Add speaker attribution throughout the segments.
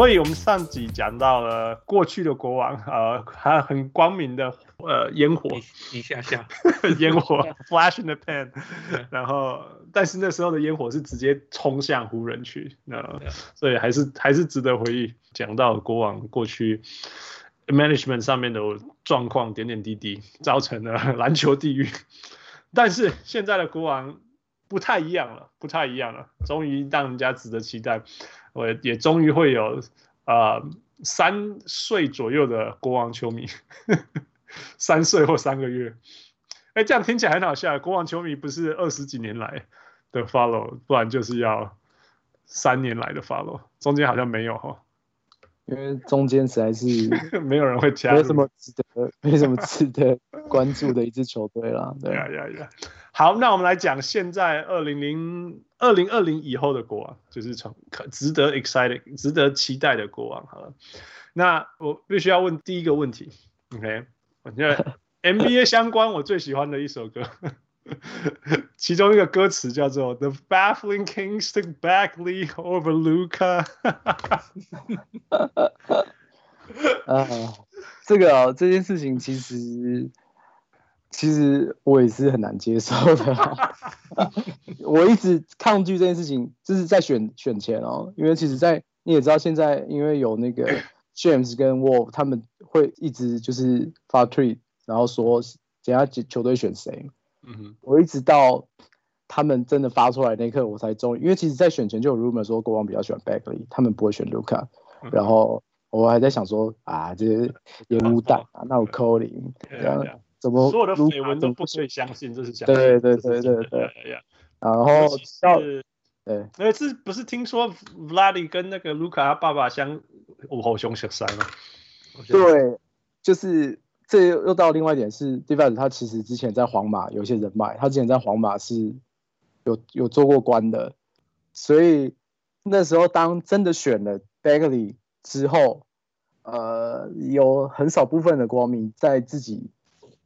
Speaker 1: 所以我们上集讲到了过去的国王，呃，还很光明的呃烟火
Speaker 2: 一下下
Speaker 1: 烟火 flash in the pan，然后但是那时候的烟火是直接冲向湖人去，呃，所以还是还是值得回忆。讲到国王过去 management 上面的状况点点滴滴，造成了 篮球地狱。但是现在的国王不太一样了，不太一样了，终于让人家值得期待。我也终于会有呃三岁左右的国王球迷，三岁或三个月。哎，这样听起来很好笑。国王球迷不是二十几年来的 follow，不然就是要三年来的 follow，中间好像没有哈。
Speaker 3: 因为中间实在是
Speaker 1: 没有人会加
Speaker 3: 什么值得，没什么值得关注的一支球队啦。对呀
Speaker 1: 呀 呀！好，那我们来讲现在二零零二零二零以后的国王，就是从可值得 excited、值得期待的国王。好了，那我必须要问第一个问题，OK？我觉得 NBA 相关我最喜欢的一首歌。其中一个歌词叫做 "The baffling Kings took back lead over Luca"。
Speaker 3: 啊，这个啊，这件事情其实，其实我也是很难接受的。我一直抗拒这件事情，就是在选选前哦，因为其实，在你也知道，现在因为有那个 James 跟 Wolf，他们会一直就是发 tweet，然后说等下球队选谁。嗯哼，我一直到他们真的发出来那一刻，我才终于，因为其实，在选前就有 rumor 说国王比较喜欢 Bagley，他们不会选 Luka，然后我还在想说啊，这些 烟雾弹啊，那我 calling，然后怎么
Speaker 1: 所有的绯闻都不可以相信，这是假
Speaker 3: 的，对对对对对，然后到对，
Speaker 1: 那次不是听说 Vladi 跟那个 Luka 他爸爸相午后熊小三吗？
Speaker 3: 对，就是。这又又到另外一点是，Divac 他其实之前在皇马有一些人脉，他之前在皇马是有有做过官的，所以那时候当真的选了 Bagley 之后，呃，有很少部分的国王迷在自己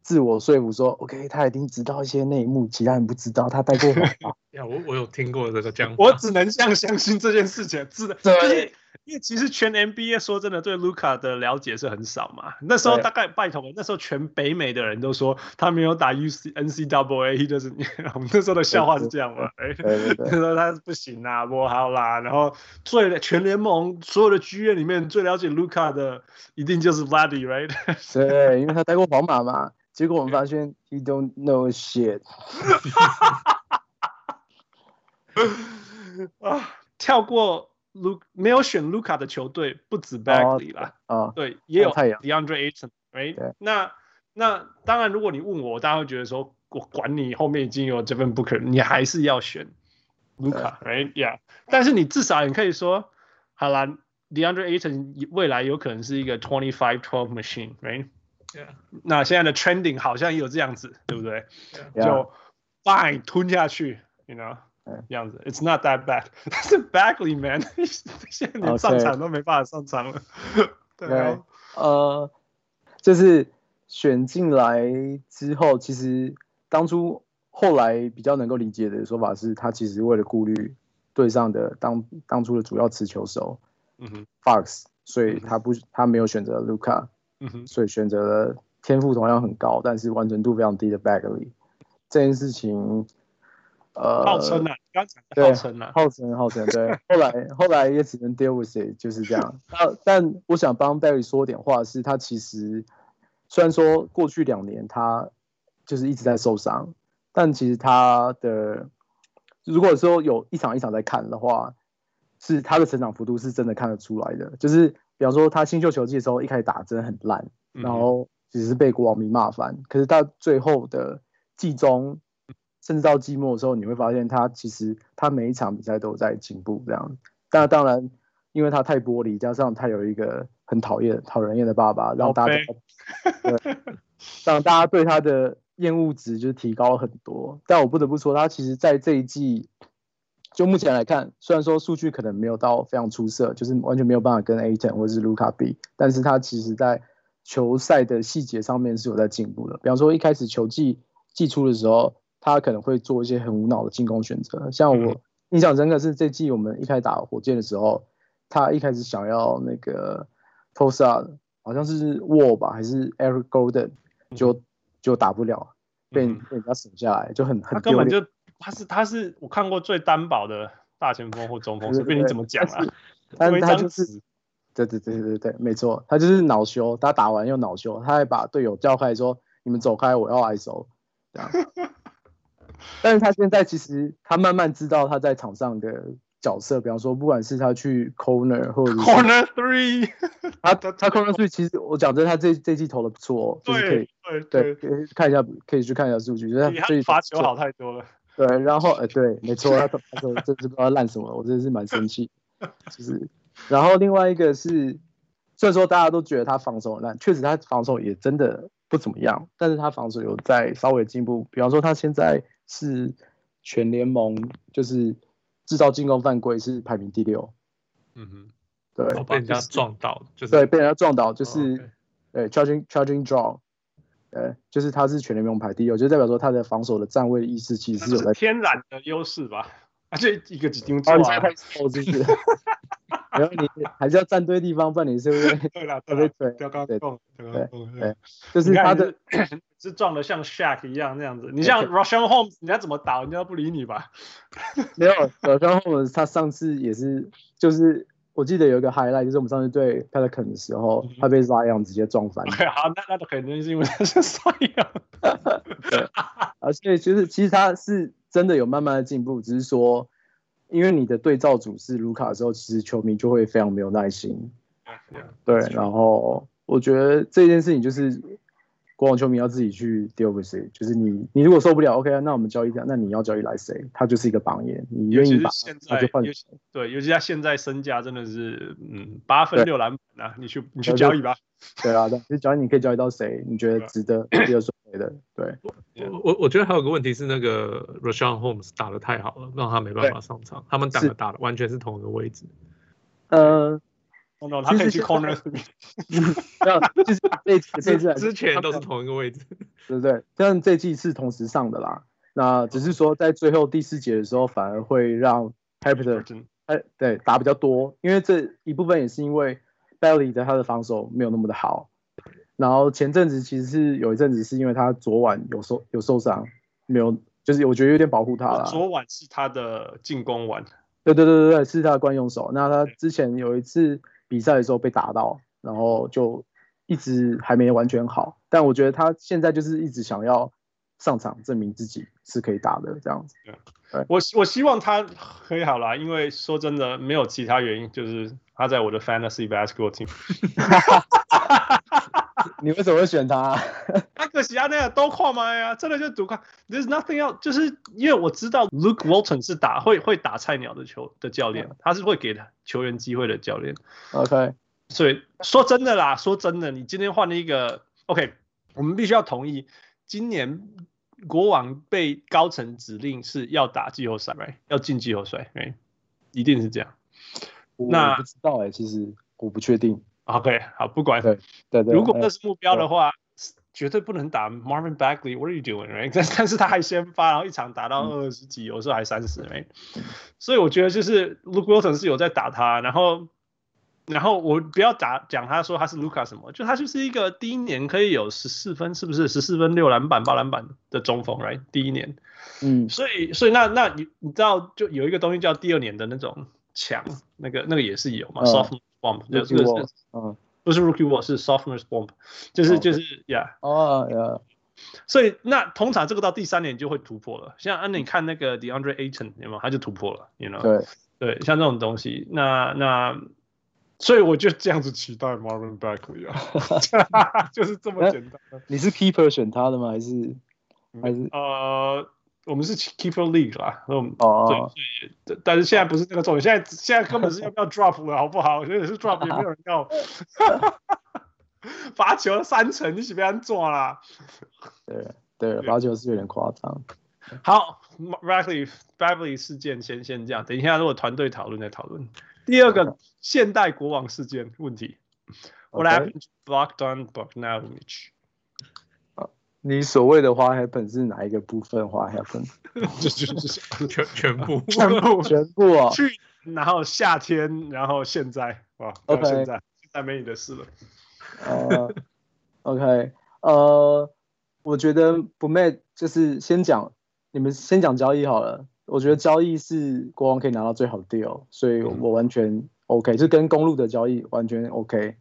Speaker 3: 自我说服说，OK，他一定知道一些内幕，其他人不知道，他带过皇马。
Speaker 2: 呀，我我有听过这个讲法，
Speaker 1: 我只能这样相信这件事情，是的，对。因为其实全 NBA 说真的对 Luca 的了解是很少嘛，那时候大概拜托，那时候全北美的人都说他没有打 UC NCAA，就是 我们那时候的笑话是这样嘛，哎，他说他不行啊，不好啦，然后最全联盟所有的剧院里面最了解 Luca 的一定就是 Vladi，right？
Speaker 3: 对，因为他待过皇马嘛，结果我们发现 He don't know shit，
Speaker 1: 啊，跳过。卢没有选卢卡的球队不止 Bagley 啦，啊、哦，对，也有 DeAndre Ayton，right？那那当然，如果你问我，我当然会觉得说，我管你后面已经有 Devin Booker，你还是要选卢卡，right？Yeah，但是你至少你可以说，好啦，DeAndre Ayton 未来有可能是一个 twenty five twelve machine，right？Yeah，那现在的 trending 好像也有这样子，对不对.就 fine 吞下去，you know。这样子，It's not that bad。但是 Bagley man，现在连上场都没办法上场了。对啊，
Speaker 3: 呃，就是选进来之后，其实当初后来比较能够理解的说法是，他其实为了顾虑队上的当当初的主要持球手，嗯哼，Fox，所以他不他没有选择 Luka，嗯哼，所以选择了天赋同样很高，但是完成度非常低的 Bagley。这件事情。呃，
Speaker 1: 号称啊，刚才号称啊，
Speaker 3: 号称号称，对，后来后来也只能 deal with it，就是这样。但但我想帮 Barry 说点话，是他其实虽然说过去两年他就是一直在受伤，但其实他的如果说有一场一场在看的话，是他的成长幅度是真的看得出来的。就是比方说他新秀球季的时候一开始打真的很烂，然后只是被国王迷骂翻，可是到最后的季中。甚至到季末的时候，你会发现他其实他每一场比赛都在进步这样。但当然，因为他太玻璃，加上他有一个很讨厌、讨人厌的爸爸，让大家对让大家对他的厌恶值就提高了很多。但我不得不说，他其实在这一季，就目前来看，虽然说数据可能没有到非常出色，就是完全没有办法跟 Ayton 或者是卢卡比，但是他其实在球赛的细节上面是有在进步的。比方说一开始球季季初的时候。他可能会做一些很无脑的进攻选择，像我印象深刻是这季我们一开始打火箭的时候，他一开始想要那个 Tulsa 好像是 Wall 吧，还是 Eric Golden，就就打不了，被被人家省下来，就很很丢脸。
Speaker 1: 他根本就他是他是我看过最单薄的大前锋或中锋，随便你怎么讲啊。
Speaker 3: 但是 他就是，对对对对对，没错，他就是恼羞，他打完又恼羞，他还把队友叫开说：“你们走开，我要 ISO。”这样。但是他现在其实他慢慢知道他在场上的。角色，比方说，不管是他去 corner 或者
Speaker 1: corner three，
Speaker 3: 他他 corner three，其实我讲真，他这这季投的不错，就是可以对对看一下，可以去看一下数据，就是他
Speaker 1: 罚球好太多了。
Speaker 3: 对，然后呃对，没错，他他说这是不知道烂什么，我真的是蛮生气。就是，然后另外一个是，虽然说大家都觉得他防守很烂，确实他防守也真的不怎么样，但是他防守有在稍微进步，比方说他现在是全联盟就是。制造进攻犯规是排名第六，
Speaker 2: 嗯哼，
Speaker 3: 对，
Speaker 2: 被人家撞到，就是
Speaker 3: 对，被人家撞倒，就是对 charging charging draw，对，就是他是全联盟排第六，就代表说他的防守的站位意识其实是有在
Speaker 1: 天然的优势吧，而且一个几丢错啊，
Speaker 3: 哦，是不是？然后你还是要站对地方，不然你是不是？
Speaker 1: 对了，对对
Speaker 2: 对，对
Speaker 3: 对对，就是他的。
Speaker 1: 是撞的像 Shaq 一样那样子，你像 Russian Holmes，你要怎么打，人家不理你吧？
Speaker 3: 没有，Richaun Holmes 他上次也是，就是我记得有一个 highlight，就是我们上次对 Pelican 的时候，他被 Zion 直接撞翻。
Speaker 1: 对，好，那那肯定是因为他是 Zion。
Speaker 3: 对，而且其实其实他是真的有慢慢的进步，只是说，因为你的对照组是卢卡的时候，其实球迷就会非常没有耐心。对，然后我觉得这件事情就是。国王球迷要自己去 deal with 谁，就是你，你如果受不了，OK，那我们交易掉，那你要交易来谁？他就是一个榜眼，你愿意把他就换。
Speaker 1: 对，尤其他现在身价真的是，嗯，八分六篮板啊，你去 你去交易吧。
Speaker 3: 对啊，对，就交易你可以交易到谁？你觉得值得第二顺位的？对。
Speaker 2: 我我我觉得还有个问题是那个 Richaun Holmes 打的太好了，让他没办法上场。他们打的打的完全是同一个位置。
Speaker 3: 呃。
Speaker 1: 他可以去 corner，
Speaker 3: 没有，就是这次这次
Speaker 2: 之前 都是同一个位置，
Speaker 3: 对不对？但这季是同时上的啦。那只是说在最后第四节的时候，反而会让 Harper 哎对打比较多，因为这一部分也是因为 Bagley 的他的防守没有那么的好。然后前阵子其实是有一阵子是因为他昨晚有受有受伤，没有，就是我觉得有点保护他了。
Speaker 1: 昨晚是他的进攻晚，
Speaker 3: 对对对对对，是他的惯用手。那他之前有一次。比赛的时候被打到，然后就一直还没完全好。但我觉得他现在就是一直想要上场证明自己是可以打的这样子。对，
Speaker 1: 我我希望他可以好啦，因为说真的没有其他原因，就是他在我的 Fantasy Basketball Team。
Speaker 3: 你为什么会选他？
Speaker 1: 他可惜啊，那个都跨麦啊，真的就独看。There's nothing else，就是因为我知道 Luke Walton 是打会会打菜鸟的球的教练，他是会给球员机会的教练。
Speaker 3: OK，
Speaker 1: 所以说真的啦，说真的，你今天换了一个 OK，我们必须要同意，今年国王被高层指令是要打季后赛，right? 要进季后赛，right? 一定是这样。那
Speaker 3: 我不知道哎、欸，其实我不确定。
Speaker 1: OK，好，不管。
Speaker 3: 对对对。
Speaker 1: 如果那是目标的话，绝对不能打 Marvin Bagley。What are you doing, right？但但是他还先发，然后一场打到二十几，有时候还三十，right？所以我觉得就是 Luke Walton 是有在打他，然后然后我不要打讲他说他是 Luka 什么，就他就是一个第一年可以有十四分，是不是十四分六篮板八篮板的中锋，right？第一年，
Speaker 3: 嗯，
Speaker 1: 所以所以那那你你知道就有一个东西叫第二年的那种强，那个那个也是有嘛，sophomore。就是嗯，不是 rookie wall，是 sophomore's bump，就是就是，yeah，
Speaker 3: 哦，yeah，
Speaker 1: 所以那通常这个到第三年就会突破了。像你看那个 DeAndre Ayton 有没有？他就突破了，you know？
Speaker 3: 对
Speaker 1: 对，像这种东西，那那，所以我就这样子期待 Marvin Bagley 啊，就是这么简单。
Speaker 3: 你是 keeper 选他的吗？还是还是
Speaker 1: 呃？我们是 keeper league 啦，嗯，
Speaker 3: 哦，
Speaker 1: 对，但是现在不是这个重点，现在现在根本是要不要 drop 了，好不好？现在是 drop 也没有人要，罚球三成，你是不要抓啦？
Speaker 3: 对对，罚球是有点夸张。
Speaker 1: 好，Bagley Bagley 事件先先这样，等一下如果团队讨论再讨论。第二个现代国王事件问题，What happened to Bogdan Bogdanovic？
Speaker 3: 你所谓的花 happen 是哪一个部分花 happen？
Speaker 2: 就就是全全部
Speaker 1: 全部
Speaker 3: 全部啊！
Speaker 1: 去然后夏天，然后现在，哇，到现在，现在没你的事了。
Speaker 3: 呃，OK，呃，我觉得不 match 就是先讲，你们先讲交易好了。我觉得交易是国王可以拿到最好的 deal，所以我完全 OK，就跟公路的交易完全 OK。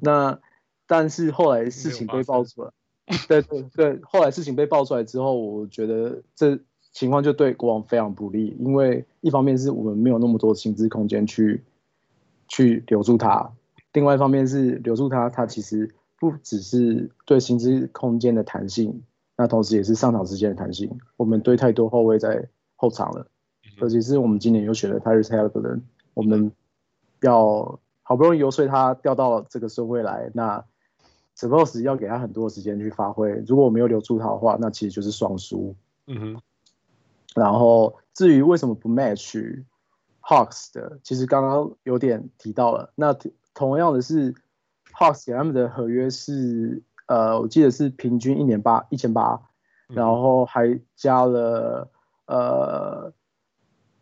Speaker 3: 那但是后来事情被爆出来，对对对，后来事情被爆出来之后，我觉得这情况就对国王非常不利，因为一方面是我们没有那么多薪资空间去去留住他，另外一方面是留住他，他其实不只是对薪资空间的弹性，那同时也是上场时间的弹性。我们堆太多后卫在后场了，尤其是我们今年又选了 Tyrese Haliburton，我们要好不容易游说他调到这个顺位来，那 Suppose 要给他很多时间去发挥。如果我没有留住他的话，那其实就是双输。
Speaker 1: 嗯哼。
Speaker 3: 然后至于为什么不 match Hawks 的，其实刚刚有点提到了。那同样的是，Hawks 给他们的合约是呃，我记得是平均一年八一千八，然后还加了呃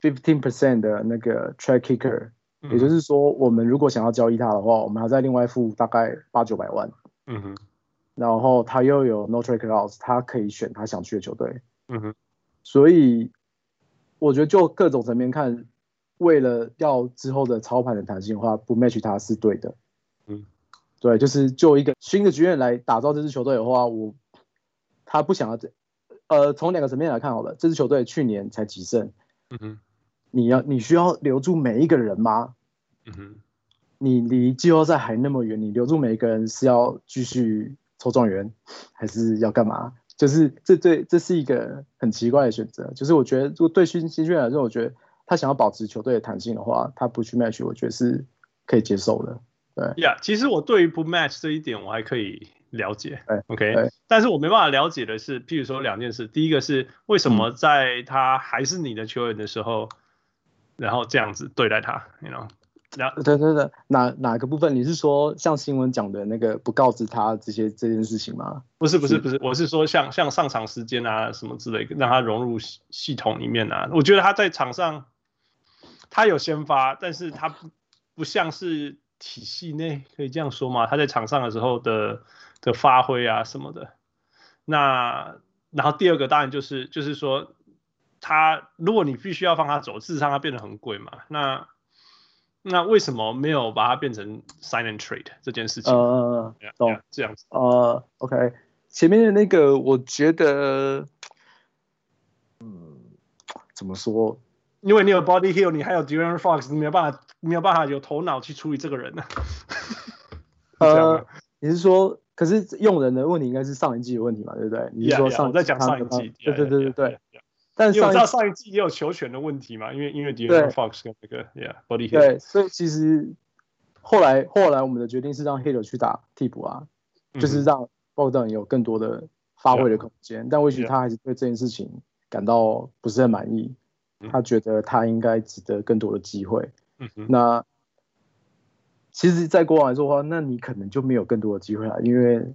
Speaker 3: fifteen percent 的那个 track kicker，也就是说，我们如果想要交易他的话，我们还再另外付大概八九百万。
Speaker 1: 嗯哼。
Speaker 3: 然后他又有 no trade clause，他可以选他想去的球队。
Speaker 1: 嗯哼。
Speaker 3: 所以，我觉得就各种层面看，为了要之后的操盘的弹性的话，不 match 他是对的。
Speaker 1: 嗯，
Speaker 3: 对，就是就一个新的局面来打造这支球队的话，我他不想要这，呃，从两个层面来看好了，这支球队去年才几胜。
Speaker 1: 嗯哼，
Speaker 3: 你要你需要留住每一个人吗？
Speaker 1: 嗯哼，
Speaker 3: 你离季后赛还那么远，你留住每一个人是要继续抽状元，还是要干嘛？就是这对这是一个很奇怪的选择。就是我觉得，如果对新新训来说，我觉得他想要保持球队的弹性的话，他不去 match，我觉得是可以接受的。对
Speaker 1: 呀，yeah, 其实我对于不 match 这一点，我还可以了解。
Speaker 3: 对
Speaker 1: ，OK。但是我没办法了解的是，譬如说两件事，第一个是为什么在他还是你的球员的时候，嗯、然后这样子对待他，you know？
Speaker 3: 对对对，哪哪个部分？你是说像新闻讲的那个不告知他这些这件事情吗？
Speaker 1: 不是不是不是，我是说像像上场时间啊什么之类的，让他融入系系统里面啊。我觉得他在场上他有先发，但是他不不像是体系内可以这样说嘛？他在场上的时候的的发挥啊什么的。那然后第二个当然就是就是说他如果你必须要放他走，事实上他变得很贵嘛。那那为什么没有把它变成 sign and trade 这件事情？
Speaker 3: 呃，懂
Speaker 1: 这样子。
Speaker 3: 呃，OK，前面的那个我觉得，嗯，怎么说？
Speaker 1: 因为你有 Buddy Hield，你还有 De'Aaron Fox，你没有办法，没有办法有头脑去处理这个人呢、
Speaker 3: 啊。呃，你是说，可是用人的问题应该是上一季的问题嘛，对不对？你是说上
Speaker 1: yeah, yeah, 我在讲上一季？
Speaker 3: 对对对对对。
Speaker 1: 但是我知道上一季也有球权的问题嘛，因为因为 De'Aaron Fox 跟那个。
Speaker 3: 对，所以其实后来后来我们的决定是让 Hield 去打替补啊，嗯、就是让 Bogdan 有更多的发挥的空间。但或许他还是对这件事情感到不是很满意他觉得他应该值得更多的机会。
Speaker 1: 嗯、
Speaker 3: 那其实，在国王来说的话，那你可能就没有更多的机会了，因为。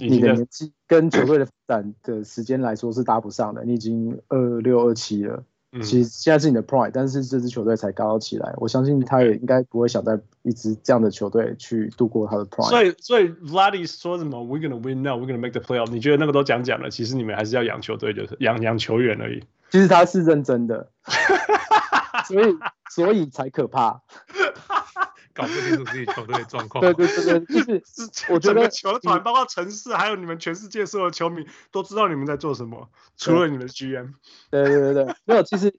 Speaker 3: 你的年纪跟球队的发展的时间来说是搭不上的，你已经二六二七了，嗯、其实现在是你的 prime，但是这支球队才刚刚起来，我相信他也应该不会想在一支这样的球队去度过他的 prime。
Speaker 1: 所以，所以 Vladdy 说什么 “We're gonna win now, we're gonna make the playoff”，你觉得那个都讲讲了，其实你们还是要养球队，就是养养球员而已。
Speaker 3: 其实他是认真的，所以所以才可怕。
Speaker 2: 搞不清楚自己球队的状况。
Speaker 3: 对对对对，就是 我觉得
Speaker 1: 球团包括城市，还有你们全世界所有球迷都知道你们在做什么，除了你们的 GM。
Speaker 3: 对对对对，没有。其实，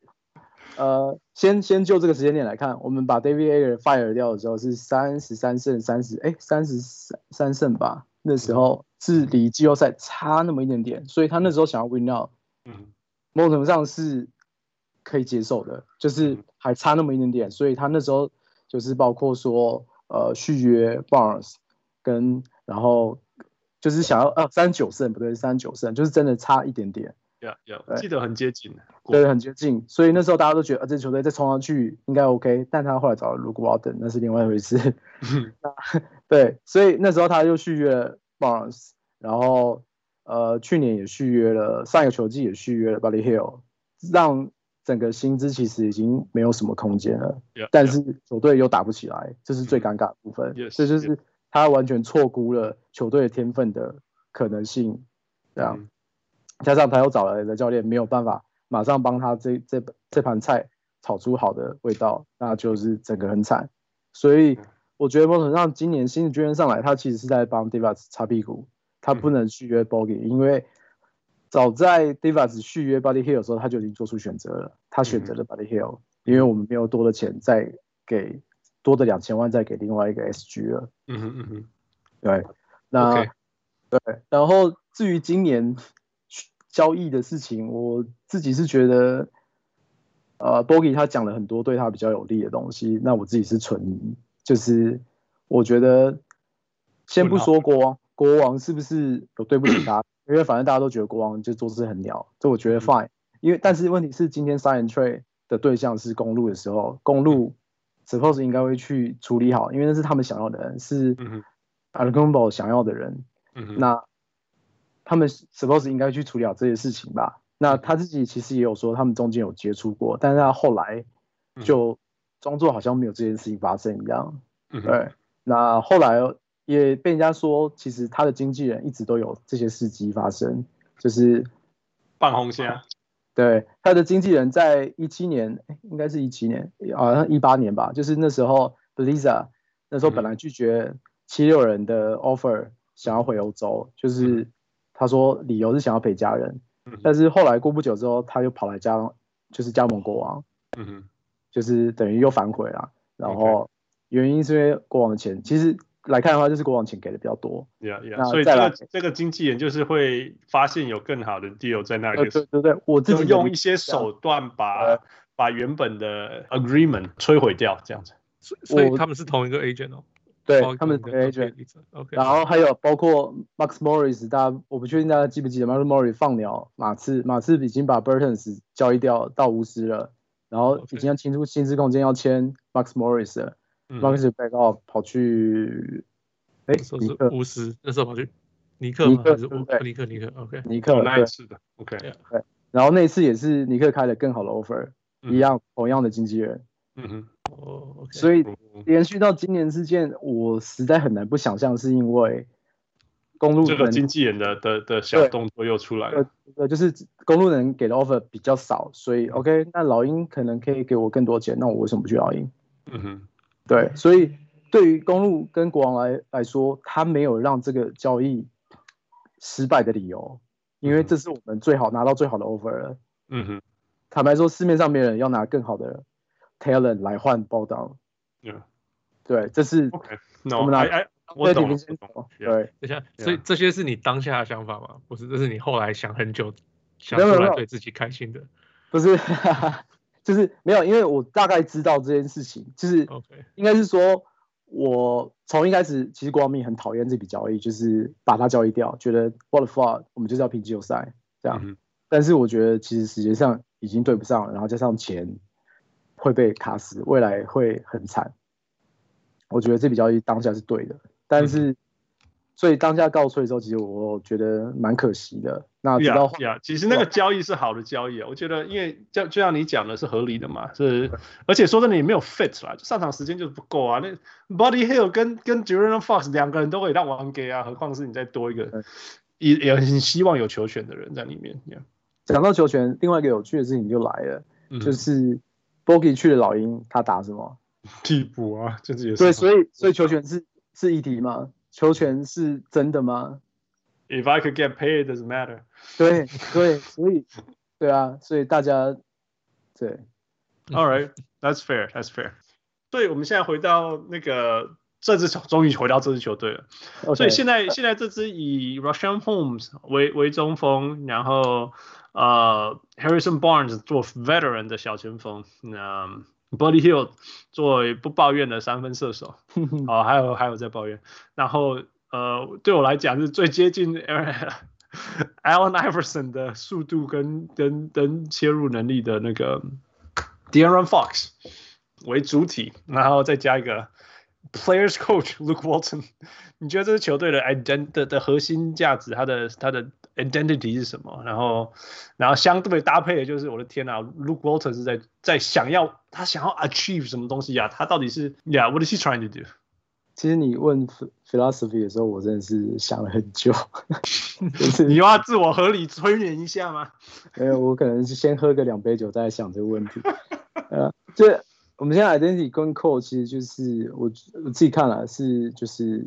Speaker 3: 呃，先 先就这个时间点来看，我们把 David Ayer fire 掉的时候是三十三胜三十，哎，三十三三胜吧？那时候是离季后赛差那么一点点，所以他那时候想要 win out，
Speaker 1: 嗯，
Speaker 3: 某种程度上是可以接受的，就是还差那么一点点，所以他那时候。就是包括说，呃，续约 Barnes，跟然后就是想要呃三九胜不对，三九胜就是真的差一点点。
Speaker 1: 有有，记得很接近。
Speaker 3: 对，很接近。所以那时候大家都觉得，呃，这球队再冲上去应该 OK。但他后来找了 Luke Walton，那是另外一回事。对，所以那时候他又续约了 Barnes，然后呃去年也续约了，上一个球季也续约了 Buddy Hield，让。整个薪资其实已经没有什么空间了。
Speaker 1: Yeah,
Speaker 3: 但是球队又打不起来，这是最尴尬的部分。
Speaker 1: Yes,
Speaker 3: 这就是他完全错估了球队的天分的可能性。这样，嗯、加上他又找来的教练没有办法马上帮他这这这盘菜炒出好的味道，那就是整个很惨。所以我觉得某种程度上今年新的球员上来，他其实是在帮 Divas 擦屁股，他不能续约 Bogi，因为。早在 Divas 续约 Buddy Hield 的时候，他就已经做出选择了。他选择了 Buddy Hield，嗯、因为我们没有多的钱再给多的两千万再给另外一个 SG 了。
Speaker 1: 嗯哼嗯哼，
Speaker 3: 对，那
Speaker 1: Okay.
Speaker 3: 对，然后至于今年交易的事情，我自己是觉得，呃，Bogi 他讲了很多对他比较有利的东西，那我自己是存疑，就是我觉得先不说国王，国王是不是有对不起他？因为反正大家都觉得国王就做事很鸟，这我觉得 fine。因为但是问题是，今天 sign and trade 的对象是公路的时候，公路 suppose 应该会去处理好，因为那是他们想要的人，是 Antetokounmpo 想要的人。那他们 suppose 应该去处理好这些事情吧？那他自己其实也有说，他们中间有接触过，但是他后来就装作好像没有这件事情发生一样。对，那后来。也被人家说，其实他的经纪人一直都有这些事迹发生，就是
Speaker 1: 半红线。
Speaker 3: 对，他的经纪人在一七年，应该是一七年，好像一八年吧，就是那时候 Bjelica 那时候本来拒绝七六人的 offer，想要回欧洲，就是他说理由是想要陪家人，但是后来过不久之后，他又跑来加，就是加盟国王，嗯就是等于又反悔了，然后原因是因为国王的钱，其实。来看的话，就是国王钱给的比较多。
Speaker 1: Yeah, yeah. 所以这个这个经纪人就是会发现有更好的 deal 在那里。
Speaker 3: 对对对，我自己
Speaker 1: 用一些手段把把原本的 agreement 摧毁掉，这样子。
Speaker 2: 所以他们是同一个 agent 哦。
Speaker 3: 对，他们是同一个 agent。OK。然后还有包括 Max Morris，大家我不确定大家记不记得 Max Morris 放鸟马刺，马刺已经把 Burtons 交易掉到巫师了，然后已经要清出薪资空间要签 Max Morris 了。马克斯贝高跑去，哎，尼克。
Speaker 2: 巫师那时候跑去尼克尼克尼克尼克，OK，
Speaker 3: 尼克
Speaker 1: 那一次的，OK，
Speaker 3: 对，然后那次也是尼克开了更好的 offer，一样同样的经纪人，嗯哼，哦，所以连续到今年之间，我实在很难不想象是因为公路
Speaker 1: 这个经纪人的的的小动作又出来了，
Speaker 3: 呃，就是公路人给的 offer 比较少，所以 OK，那老鹰可能可以给我更多钱，那我为什么不去老鹰？嗯哼。对，所以对于公路跟国王来来说，他没有让这个交易失败的理由，因为这是我们最好拿到最好的 offer 了。嗯哼，坦白说，市面上没人要拿更好的 talent 来换包当。嗯，对，这是我们来，
Speaker 1: 我懂，
Speaker 3: 对，
Speaker 2: 等下，所以这些是你当下的想法吗？不是，这是你后来想很久想出来对自己开心的？
Speaker 3: 不是。就是没有，因为我大概知道这件事情，就是应该是说，我从一开始其实国王迷很讨厌这笔交易，就是把它交易掉，觉得 what the fuck，我们就是要拼季后赛这样。嗯、但是我觉得其实时间上已经对不上了，然后加上钱会被卡死，未来会很惨。我觉得这笔交易当下是对的，但是。嗯所以当下告吹的时候，其实我觉得蛮可惜的。那直到
Speaker 1: 呀，其实那个交易是好的交易啊，我觉得，因为就就像你讲的是合理的嘛，是，而且说真的也没有 fit 啦，上场时间就是不够啊。那 Buddy Hield 跟跟 De'Aaron Fox 两个人都可以让王给啊，何况是你再多一个，也也很希望有球权的人在里面。
Speaker 3: 讲到球权，另外一个有趣的事情就来了，就是 Bogi 去了老鹰，他打什么？
Speaker 1: 替补啊，就是也是。
Speaker 3: 对，所以所以球权是是议题吗？球权是真的吗
Speaker 1: ？If I could get paid, doesn't matter
Speaker 3: 对。对对，所以对啊，所以大家对。
Speaker 1: All right, that's fair, that's fair。对我们现在回到那个这支球，终于回到这支球队了。所以现在现在这支以 Richaun Holmes 为为中锋，然后呃 Harrison Barnes 做 veteran 的小前锋，那。Buddy Hield 作为不抱怨的三分射手，哦，还有还有在抱怨，然后呃，对我来讲是最接近 Allen Iverson 的速度跟跟跟切入能力的那个 De'Aaron Fox 为主体，然后再加一个 Players coach Luke Walton，你觉得这支球队的 ident 的的核心价值，它的它的 identity 是什么？然后然后相对搭配的就是我的天啊，Luke Walton 是在在想要他想要 achieve 什么东西呀、啊？他到底是，Yeah，what is he trying to do？
Speaker 3: 其实你问 philosophy 的时候，我真的是想了很久。
Speaker 1: 就是你要自我合理催眠一下吗？
Speaker 3: 没有，我可能是先喝个两杯酒再想这个问题。呃，这。我们现在 identity 跟 core 其实就是我我自己看了是就是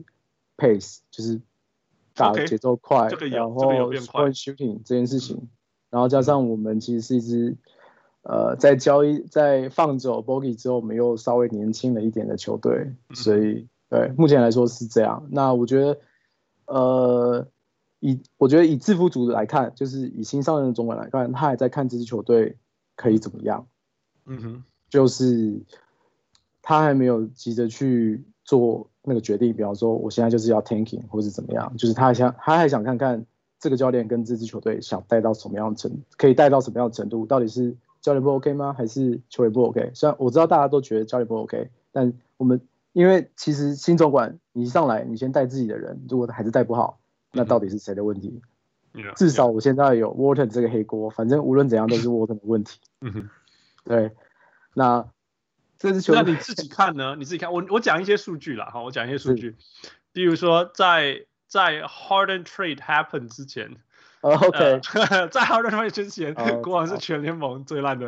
Speaker 3: pace 就是打节奏快，okay, 然后 point shooting 这件事情，嗯、然后加上我们其实是一支呃在交易在放走 Bogey 之后，我们又稍微年轻了一点的球队，嗯、所以对目前来说是这样。那我觉得呃以我觉得以制服组来看，就是以新上任的总管来看，他还在看这支球队可以怎么样。嗯哼。就是他还没有急着去做那个决定，比方说我现在就是要 tanking 或是怎么样，就是他还想他还想看看这个教练跟这支球队想带到什么样的程，可以带到什么样的程度，到底是教练不 OK 吗？还是球员不 OK？虽然我知道大家都觉得教练不 OK，但我们因为其实新总管你一上来你先带自己的人，如果他还是带不好，那到底是谁的问题？Mm -hmm. 至少我现在有 Walton 这个黑锅，反正无论怎样都是 Walton 的问题。嗯哼，对。那这支球队，
Speaker 1: 那你自己看呢？你自己看，我我讲一些数据了，哈，我讲一些数据，比如说在在 Harden trade happen 之前
Speaker 3: ，OK，
Speaker 1: 呃、在 Harden trade 之前，国王是全联盟最烂的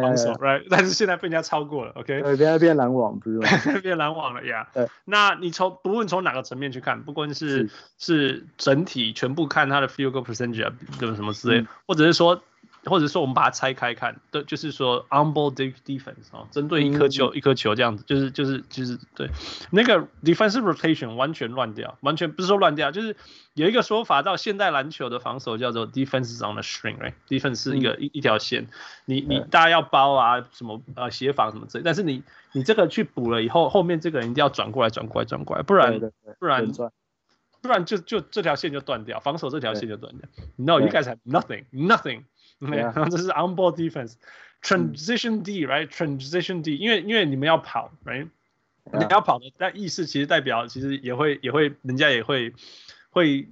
Speaker 1: 防守，right？但是现在被人家超过了，OK？
Speaker 3: 对，变变篮网，不是吗？
Speaker 1: 变篮网了呀。Yeah. 那你从不论从哪个层面去看，不管是是，是整体全部看他的 field goal percentage 啊，什么之类，嗯、或者是说。或者说我们把它拆开看，对，就是说 on-ball defense 啊，针对一颗球、嗯、一颗球这样子，就是就是就是对，那个 defensive rotation 完全乱掉，完全不是说乱掉，就是有一个说法，到现代篮球的防守叫做 defense is on the string，right？defense 是一个一、嗯、一条线，你你大家要包啊，什么呃协防什么之类，但是你你这个去补了以后，后面这个人一定要转过来转过来转过来，不然不然不然就就这条线就断掉，防守这条线就断掉。No，you guys have nothing nothing。对，然后这是 on ball defense，transition D，right？transition D，因为因为你们要跑，right？你要跑的，但意思其实代表其实也会也会人家也会会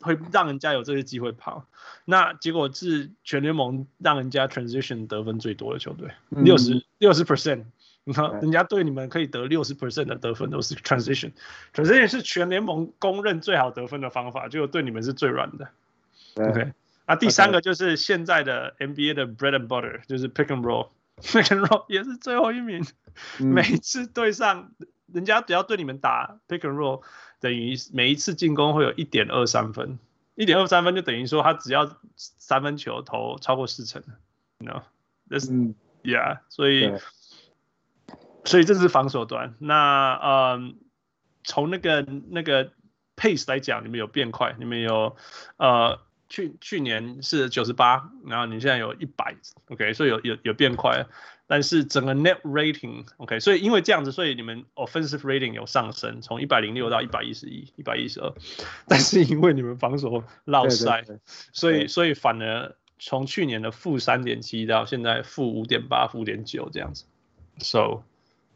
Speaker 1: 会让人家有这些机会跑。那结果是全联盟让人家 transition 得分最多的球队，六十六十 percent，你看人家对你们可以得六十 percent 的得分都是 transition，transition 是全联盟公认最好得分的方法，结果对你们是最软的，OK。啊，第三个就是现在的 NBA 的 bread and butter，就是 pick and roll，pick and roll 也是最后一名。嗯、每次对上人家只要对你们打 pick and roll，等于每一次进攻会有一点二三分，一点二三分就等于说他只要三分球投超过四成，you know，this、嗯、yeah，所以所以这是防守端。那嗯，从那个那个 pace 来讲，你们有变快，你们有呃。去去年是九十八，然后你现在有一百，OK，所以有有有变快，但是整个 net rating，OK，所以因为这样子，所以你们 offensive rating 有上升，从一百零六到一百一十一、一百一十二，但是因为你们防守落赛，所以所以反而从去年的负三点七到现在负五点八、负五点九这样子。So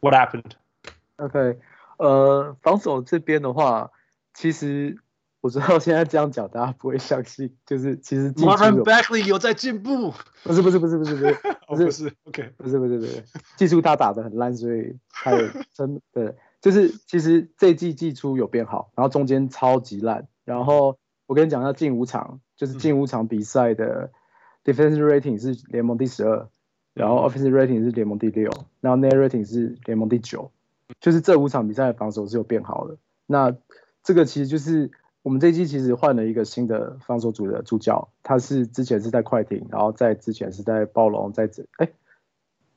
Speaker 1: what happened？OK，
Speaker 3: 呃，防守这边的话，其实。我知道现在这样讲大家不会相信，就是其实
Speaker 1: Marvin Bagley 有在进步，
Speaker 3: 不是不是不是不是不 是
Speaker 1: 不是不是。OK
Speaker 3: 不是不是不是，技术他打得很烂，所以他有 真的就是其实这一季季初有变好，然后中间超级烂，然后我跟你讲一下近五场就是近五场比赛的 defensive rating 是联盟第十二，然后 offensive rating 是联盟第六，然后 net rating 是联盟第九，就是这五场比赛的防守是有变好的，那这个其实就是。我们这一季其实换了一个新的防守组的助教，他是之前是在快艇，然后在之前是在暴龙，在这哎，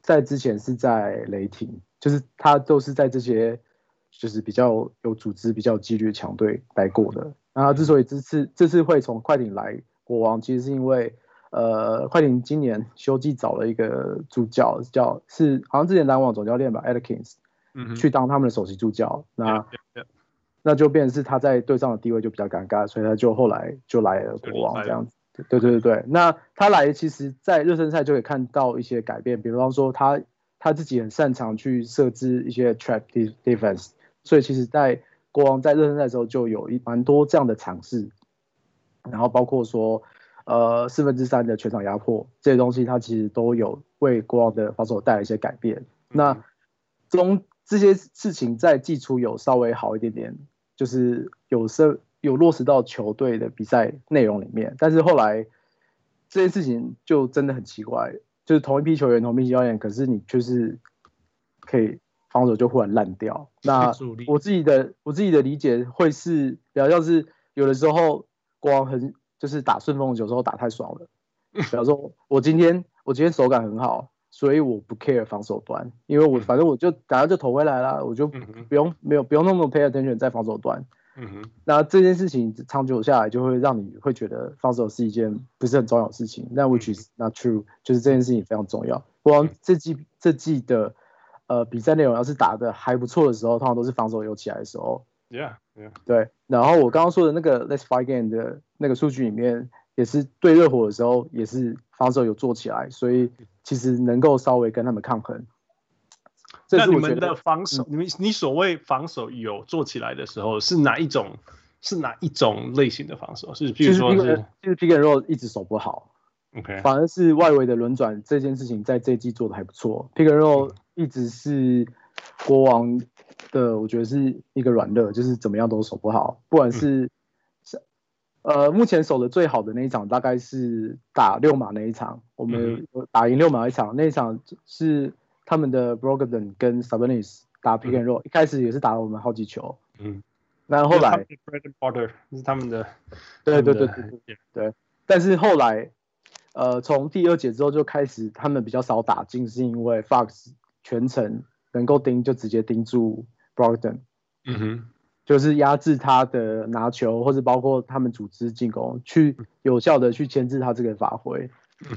Speaker 3: 在之前是在雷霆，就是他都是在这些就是比较有组织、比较纪律的强队待过的。然后之所以这次这次会从快艇来国王，其实是因为呃快艇今年休季找了一个助教，叫是好像之前篮网总教练吧，Atkins，嗯，去当他们的首席助教。那.那就变成是他在队上的地位就比较尴尬，所以他就后来就来了国王这样子。对对对对，那他来其实，在热身赛就可以看到一些改变，比方说他他自己很擅长去设置一些 trap defense，所以其实，在国王在热身赛的时候就有一蛮多这样的尝试，然后包括说，呃，四分之三的全场压迫这些东西，他其实都有为国王的防守带来一些改变。那中这些事情在季初有稍微好一点点，就是有时有落实到球队的比赛内容里面，但是后来这件事情就真的很奇怪，就是同一批球员、同一批教练，可是你就是可以。防守就忽然烂掉。那我自己的我自己的理解会是，比较像是有的时候国王很就是打顺风球时候打太爽了。比方说，我今天我今天手感很好，所以我不 care 防守端，因为我反正我就打到就投回来了，我就不用没有不用那么 pay attention 在防守端。嗯哼。那这件事情长久下来就会让你会觉得防守是一件不是很重要的事情。那 which is not true，就是这件事情非常重要。国王这季这季的。呃，比赛内容要是打的还不错的时候，通常都是防守有起来的时候。
Speaker 1: Yeah, yeah.
Speaker 3: 对。然后我刚刚说的那个 Let's Fight Game 的那个数据里面，也是对热火的时候，也是防守有做起来，所以其实能够稍微跟他们抗衡。
Speaker 1: 那你们的防守，你们你所谓防守有做起来的时候，是哪一种？是哪一种类型的防守？是比如说是，
Speaker 3: 是就是 Pick and Roll 一直守不好。
Speaker 1: OK。
Speaker 3: 反而是外围的轮转这件事情，在这一季做的还不错。Pick and Roll。一直是国王的，我觉得是一个软肋，就是怎么样都守不好。不管是，呃，目前守的最好的那一场，大概是打六马那一场，我们打赢六马那一场，那一场是他们的 Brogdon 跟 Sabonis 打 Pick and Roll，一开始也是打了我们好几球。嗯，那后来
Speaker 1: 是他们的，
Speaker 3: 对对对对对对，但是后来，呃，从第二节之后就开始他们比较少打进，是因为 Fox。全程能够盯就直接盯住 Brogdon，嗯哼，就是压制他的拿球，或者包括他们组织进攻，去有效的去牵制他这个发挥。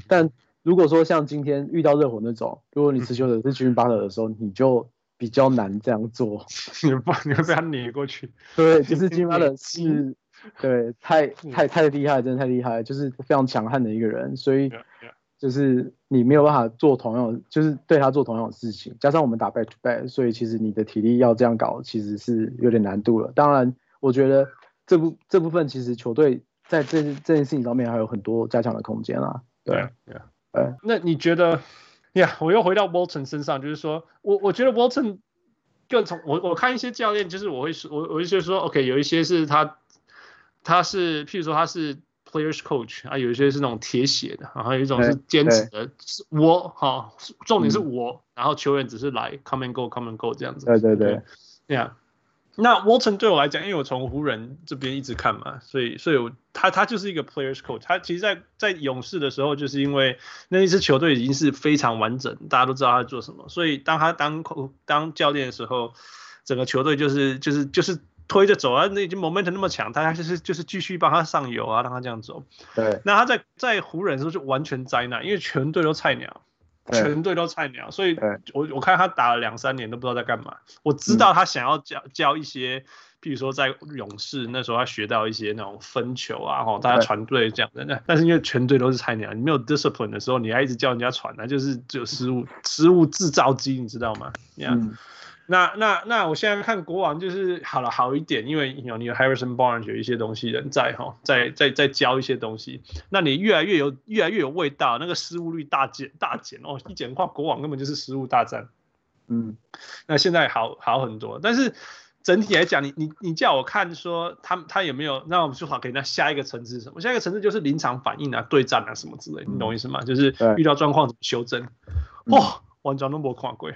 Speaker 3: 但如果说像今天遇到热火那种，如果你持球的是 Jimmy Butler 的时候，你就比较难这样做。
Speaker 1: 你不，你会被他碾过去。
Speaker 3: 对，就是 Jimmy Butler 是，对，太太太厉害，真的太厉害，就是非常强悍的一个人，所以。就是你没有办法做同样，就是对他做同样的事情，加上我们打 back to back，所以其实你的体力要这样搞，其实是有点难度了。当然，我觉得这部这部分其实球队在这这件事情上面还有很多加强的空间啦。对，对，
Speaker 1: 对。那你觉得，呀，我又回到 Walton 身上，就是说我我觉得 Walton 更从我我看一些教练，就是我会说，我我就说，OK，有一些是他他是，譬如说他是。Players coach 啊，有一些是那种铁血的，然后有一种是坚持的，是我哈，重点是我，嗯、然后球员只是来 come and go，come and go 这样子。
Speaker 3: 对对对，
Speaker 1: 这样。那 Walton 对我来讲，因为我从湖人这边一直看嘛，所以所以我他他就是一个 Players coach。他其实在，在在勇士的时候，就是因为那一支球队已经是非常完整，大家都知道他在做什么，所以当他当当教练的时候，整个球队就是就是就是。就是推着走啊，那已经 momentum 那么强，他就是就是继续帮他上游啊，让他这样走。
Speaker 3: 对。
Speaker 1: 那他在在湖人的时候就完全灾难，因为全队都菜鸟，全队都菜鸟，所以我我看他打了两三年都不知道在干嘛。我知道他想要教教一些，譬如说在勇士那时候他学到一些那种分球啊，吼，大家传队这样的。那但是因为全队都是菜鸟，你没有 discipline 的时候，你还一直叫人家传，那就是只有失误失误制造机，你知道吗？这样。嗯那那那我现在看国王就是好了好一点，因为有你有 Harrison Barnes 有一些东西人在哈，在在在教一些东西，那你越来越有越来越有味道，那个失误率大减大减哦，一减的话国王根本就是失误大战，嗯，那现在好好很多，但是整体来讲，你你你叫我看说他他有没有，那我们就好给他下一个层次是什么？下一个层次就是临场反应啊、对战啊什么之类，你懂我意思吗？就是遇到状况怎么修正，哇，完全都没看过，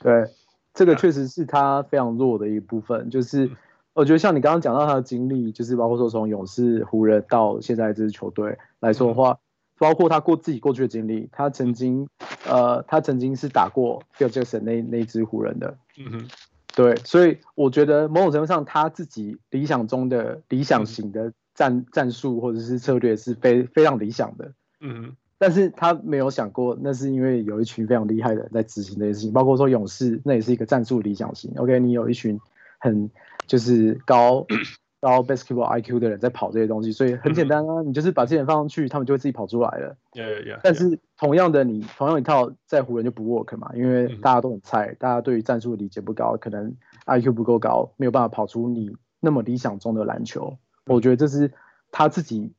Speaker 3: 对。这个确实是他非常弱的一部分，就是我觉得像你刚刚讲到他的经历，就是包括说从勇士、湖人到现在这支球队来说的话，包括他过自己过去的经历，他曾经呃，他曾经是打过 Phil Jackson 那那支湖人的，嗯哼，对，所以我觉得某种程度上他自己理想中的理想型的战战术或者是策略是非非常理想的，嗯哼。但是他没有想过，那是因为有一群非常厉害的人在执行这些事情，包括说勇士，那也是一个战术理想型。OK，你有一群很就是高 高 basketball IQ 的人在跑这些东西，所以很简单啊，你就是把这些人放上去，他们就会自己跑出来了。
Speaker 1: Yeah, yeah, yeah.
Speaker 3: 但是同样的你，你同样一套在湖人就不 work 嘛，因为大家都很菜，大家对于战术的理解不高，可能 IQ 不够高，没有办法跑出你那么理想中的篮球。我觉得这是他自己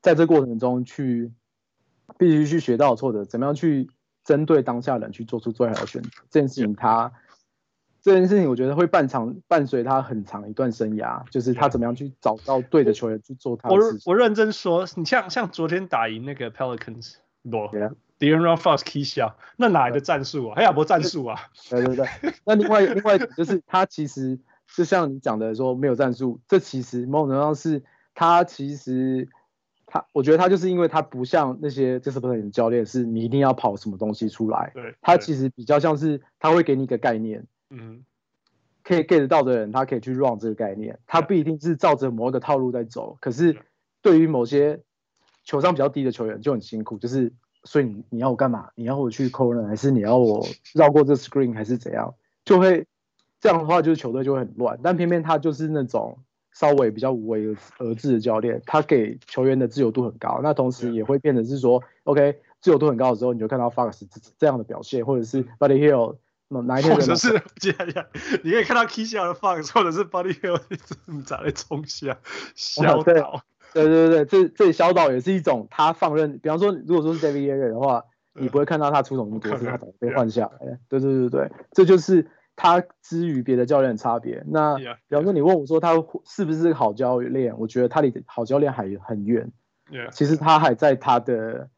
Speaker 3: 在这过程中去必须去学到错的，怎么样去针对当下人去做出最好的选择。这件事情他。这件事情我觉得会伴长伴随他很长一段生涯，就是他怎么样去找到对的球员去做他的事情。
Speaker 1: 我我认真说，你像像昨天打赢那个 Pelicans，不，De'Aaron Fox K 笑，那哪来的战术啊？还有没战术啊？
Speaker 3: 对对对。那另外另外就是他其实就像你讲的说没有战术，这其实某种程度上是他其实他我觉得他就是因为他不像那些 discipline 教练，是你一定要跑什么东西出来。
Speaker 1: 对。
Speaker 3: 他其实比较像是他会给你一个概念。嗯，可以 get 到的人，他可以去 run 这个概念，他不一定是照着某一个套路在走。可是对于某些球商比较低的球员就很辛苦，就是所以你你要我干嘛？你要我去 corner 还是你要我绕过这 screen 还是怎样？就会这样的话，就是球队就会很乱。但偏偏他就是那种稍微比较无为而治的教练，他给球员的自由度很高。那同时也会变成是说，OK，自由度很高的时候，你就看到 Fox 这样的表现，或者是 Buddy Hill。那。哪一天
Speaker 1: 或者是接下来你可以看到 Kisha 的 Fox，或者是 Buddy 这么在冲下小岛，
Speaker 3: 对对对对，这这小岛也是一种他放任。比方说，如果说是 David Aaron 的话，你不会看到他出手那么多次，他被换下来。对对对对，这就是他之于别的教练的差别。那比方说，你问我说他是不是好教练，我觉得他离好教练还很远。其实他还在他的，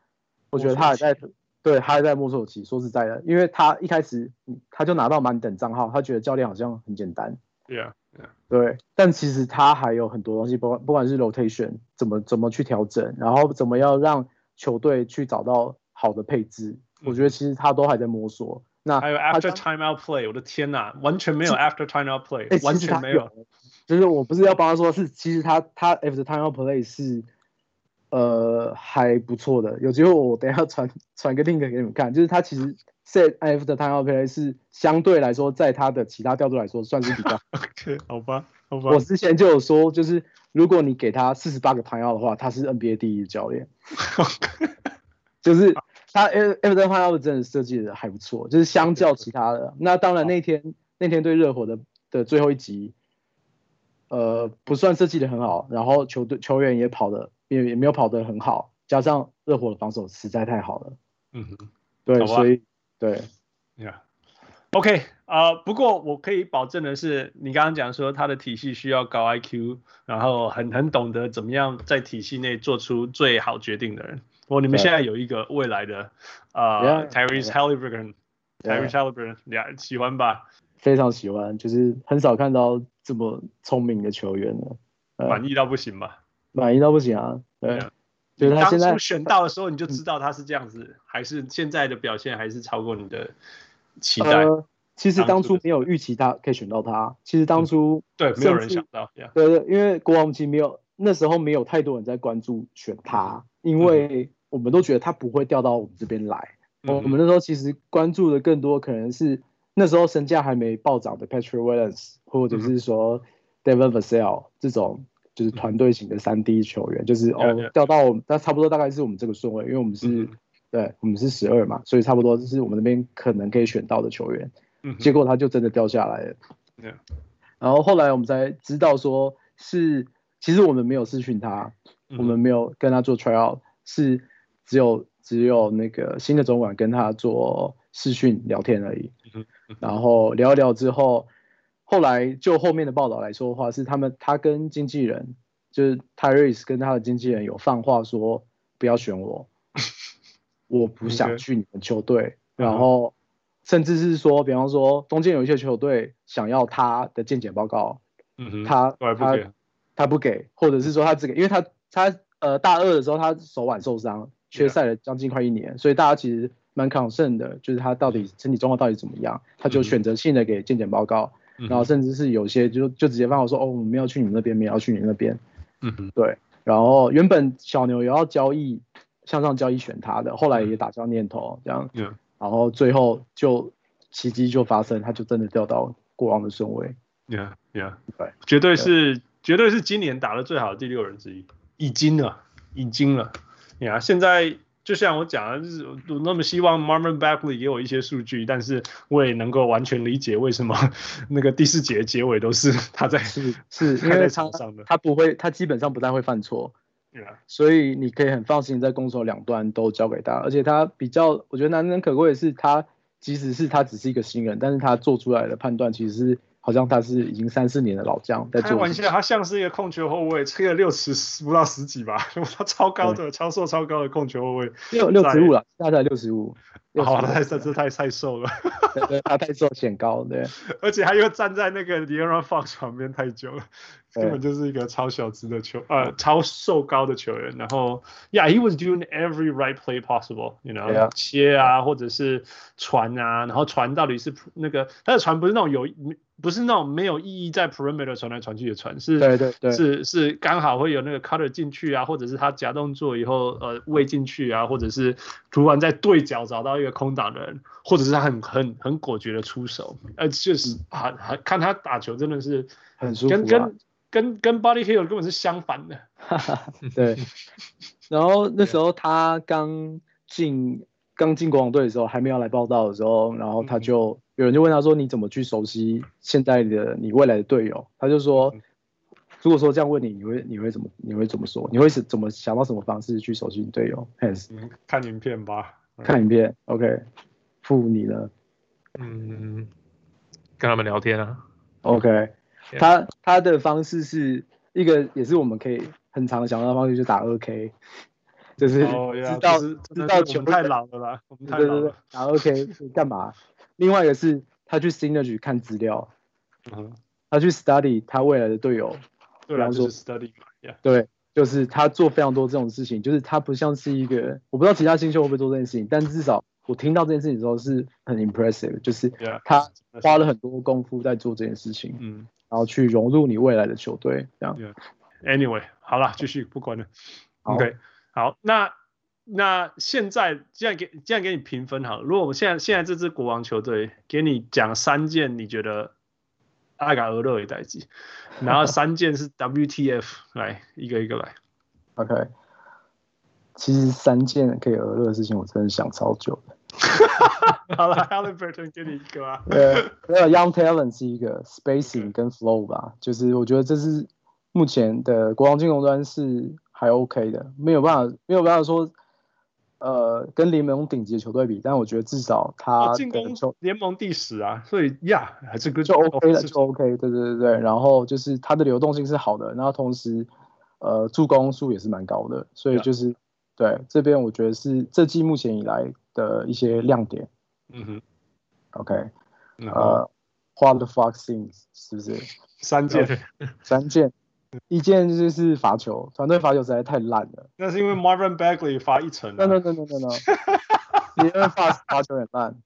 Speaker 3: 我觉得他还在。对，他还在摸索期。说实在的，因为他一开始他就拿到满等账号，他觉得教练好像很简单。
Speaker 1: Yeah, yeah.
Speaker 3: 对，但其实他还有很多东西，不管不管是 rotation 怎么怎么去调整，然后怎么样让球队去找到好的配置，嗯、我觉得其实他都还在摸索。那
Speaker 1: 还有 after timeout play，我的天哪，完全没有 after timeout play，、欸、完全没有。
Speaker 3: 就是我不是要帮他说，是其实他他 after timeout play 是。呃，还不错的，有机会我等一下传传个 link 给你们看，就是他其实 set after timeout play 是相对来说，在他的其他调度来说算是比较
Speaker 1: OK，好吧，好吧。
Speaker 3: 我之前就有说，就是如果你给他四十八个 timeout 的话，他是 NBA 第一教练。就是他 IF 的 timeout 真的设计的还不错，就是相较其他的，那当然那天那天对热火的的最后一集，呃，不算设计的很好，然后球队球员也跑的。也也没有跑得很好，加上热火的防守实在太好了。
Speaker 1: 嗯哼，
Speaker 3: 对，所以对
Speaker 1: ，Yeah，OK，啊，不过我可以保证的是，你刚刚讲说他的体系需要高 IQ，然后很很懂得怎么样在体系内做出最好决定的人。我你们现在有一个未来的啊，Tyrese Halliburton，Tyrese Halliburton，呀，喜欢吧？
Speaker 3: 非常喜欢，就是很少看到这么聪明的球员了，
Speaker 1: 满意到不行吧？
Speaker 3: 满意到不行啊！对，就是他现在
Speaker 1: 选到的时候你就知道他是这样子，嗯、还是现在的表现还是超过你的期待。
Speaker 3: 呃、其实当初没有预期他可以选到他，其实当初、
Speaker 1: 嗯、对没有人想到，
Speaker 3: 对对，因为国王其实没有那时候没有太多人在关注选他，因为我们都觉得他不会掉到我们这边来。嗯、我们那时候其实关注的更多可能是那时候身价还没暴涨的 Patrick Williams，或者是说 David Vassell 这种。就是团队型的三 D 球员，就是哦掉到我们，那差不多大概是我们这个顺位，因为我们是，对，我们是十二嘛，所以差不多就是我们那边可能可以选到的球员，结果他就真的掉下来了，然后后来我们才知道说是，其实我们没有试训他，我们没有跟他做 tryout，是只有只有那个新的总管跟他做视讯聊天而已，然后聊一聊之后。后来就后面的报道来说的话，是他们他跟经纪人，就是 Tyrese 跟他的经纪人有放话说不要选我，我不想去你们球队。然后甚至是说，比方说中间有一些球队想要他的健检报告，他他他不给，或者是说他只给，因为他他呃大二的时候他手腕受伤，缺赛了将近快一年，所以大家其实蛮 concern 的，就是他到底身体状况到底怎么样，他就选择性的给健检报告。然后甚至是有些就就直接放我说哦，我们要去你们那边，没有要去你们那边。嗯哼，对。然后原本小牛也要交易，向上交易选他的，后来也打消念头这样。嗯。然后最后就奇迹就发生，他就真的掉到国王的顺位。
Speaker 1: Yeah, yeah，对，绝对是绝对是今年打得最好的第六人之一，已经了，已经了。呀，现在就像我讲的，就是我那么希望 Marvin Bagley 给我一些数据，但是我也能够完全理解为什么 那个第四节结尾都是他在
Speaker 3: 是是 因为他他不会，他基本上不太会犯错，Yeah. 所以你可以很放心在攻守两端都交给他，而且他比较我觉得难能可贵的是他即使是他只是一个新人，但是他做出来的判断其实是。好像他是已经三四年的老将，在开
Speaker 1: 玩笑，他像是一个控球后卫，吹了六十不到十几吧，他超高的，超瘦超高的控球后卫，
Speaker 3: 六六十五了，大概六十五。
Speaker 1: 好，他太这太太瘦了，
Speaker 3: 他太瘦显高，对，
Speaker 1: 而且他又站在那个 De'Aaron Fox 旁边太久了，根本就是一个超小只的球，呃，超瘦高的球员。然后，Yeah，he was doing every right play possible，you know，切啊，或者是传啊，然后传到底是那个他的传不是那种有。不是那种没有意义在 perimeter 传来传去的传，是，
Speaker 3: 对对对，
Speaker 1: 是是刚好会有那个 cutter 进去啊，或者是他假动作以后呃喂进去啊，或者是突然在对角找到一个空档的人，或者是他很很很果决的出手，呃，就是还还看他打球真的是
Speaker 3: 很舒服，
Speaker 1: 跟跟跟跟 Buddy Hield 根本是相反的，
Speaker 3: 对。然后那时候他刚进刚进国王队的时候，还没有来报到的时候，然后他就。嗯有人就问他说：“你怎么去熟悉现在的你未来的队友？”他就说：“如果说这样问你，你会你会怎么你会怎么说？你会是怎么想到什么方式去熟悉你队友？”
Speaker 1: 看影片吧。
Speaker 3: 看影片，OK。付你呢？
Speaker 2: 嗯，跟他们聊天啊。
Speaker 3: OK。他他的方式是一个，也是我们可以很常想到的方式，就打二 K，就是知道知道球
Speaker 1: 太老了啦，我们太老了。
Speaker 3: 打 OK 是干嘛？另外一个是他去 Synergy 看资料，嗯，他去 study 他未来的队友，
Speaker 1: 对，然后说 study.
Speaker 3: 对，就是他做非常多这种事情，就是他不像是一个，我不知道其他新秀会不会做这件事情，但至少我听到这件事情的时候是很 impressive，就是他花了很多功夫在做这件事情，嗯，然后去融入你未来的球队，这样。
Speaker 1: Yeah. Anyway，好了，继续不管了，OK，好，那。那现在既然给既然给你评分好了，如果我们现在现在这支国王球队给你讲三件你觉得阿嘎俄勒的代志，然后 三件是 WTF，来一个一个来。
Speaker 3: OK，其实三件可以俄勒的事情，我真的想超久的。
Speaker 1: 好了，Haliburton 给你一个吧。
Speaker 3: 对，没有 Young Talent 是一个 Spacing 跟 Flow 吧，就是我觉得这是目前的国王进攻端是还 OK 的，没有办法没有办法说。呃，跟联盟顶级的球队比，但我觉得至少他
Speaker 1: 进攻联盟第十啊，所以呀，还是个
Speaker 3: 就 OK 了，就 OK，对对对对。然后就是他的流动性是好的，然后同时呃助攻数也是蛮高的，所以就是、yeah. 对这边我觉得是这季目前以来的一些亮点。
Speaker 1: 嗯哼
Speaker 3: ，OK，呃，What the fuck things 是不是
Speaker 1: 三件？
Speaker 3: 三件。一件就是罚球，团队罚球实在太烂了。
Speaker 1: 那是因为 Marvin Bagley 罚一层。
Speaker 3: No no no no no no。别人罚罚球很烂，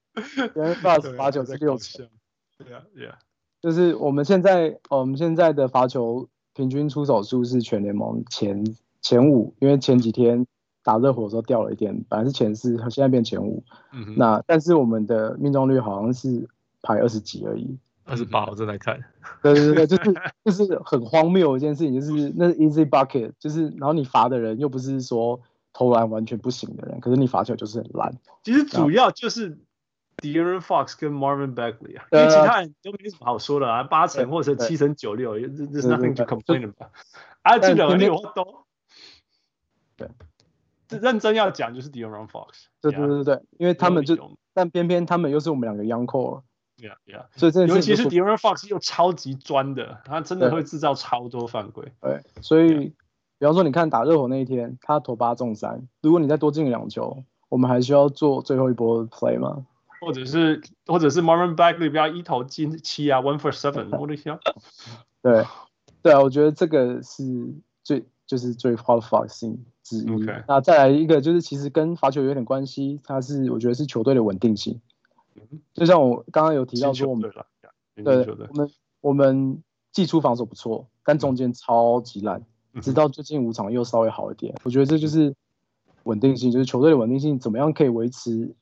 Speaker 3: 别人罚罚球是六层。
Speaker 1: Yeah yeah。
Speaker 3: 就是我们现在，我们现在的罚球平均出手数是全联盟前前五，因为前几天打热火的时候掉了一点，本来是前四，现在变前五。嗯。那但是我们的命中率好像是排二十几而已。
Speaker 2: 二十八，我正在看。
Speaker 3: 对对对，就是 就是很荒谬的一件事情，就是那是 easy bucket，就是然后你罚的人又不是说投篮完全不行的人，可是你罚球就是很烂。
Speaker 1: 其实主要就是 De'Aaron Fox 跟 Marvin Bagley 啊，因为其他人都没什么好说的啊，八成或者七成九六，there's nothing to complain about。啊，这两个有都。对，这认真要讲就是 De'Aaron Fox。
Speaker 3: 对对对对，因为他们就，但偏偏他们又是我们两个 young core。
Speaker 1: Yeah, yeah.
Speaker 3: 所以这
Speaker 1: 尤其是 De'Aaron Fox 又超级专的，他真的会制造超多犯规。
Speaker 3: 对，所以.比方说，你看打热火那一天，他投八中三，如果你再多进两球，我们还需要做最后一波 play 吗？
Speaker 1: 或者是，或者是 Marvin Bagley 不要一投进七啊，one for seven，我的天。
Speaker 3: 对，对啊，我觉得这个是最就是最 hard Fox 之一。那再来一个，就是其实跟罚球有点关系，它是我觉得是球队的稳定性。就像我刚刚有提到说，我们对，我们我们季初防守不错，但中间超级烂，直到最近五场又稍微好一点。我觉得这就是稳定性，就是球队的稳定性，怎么样可以维持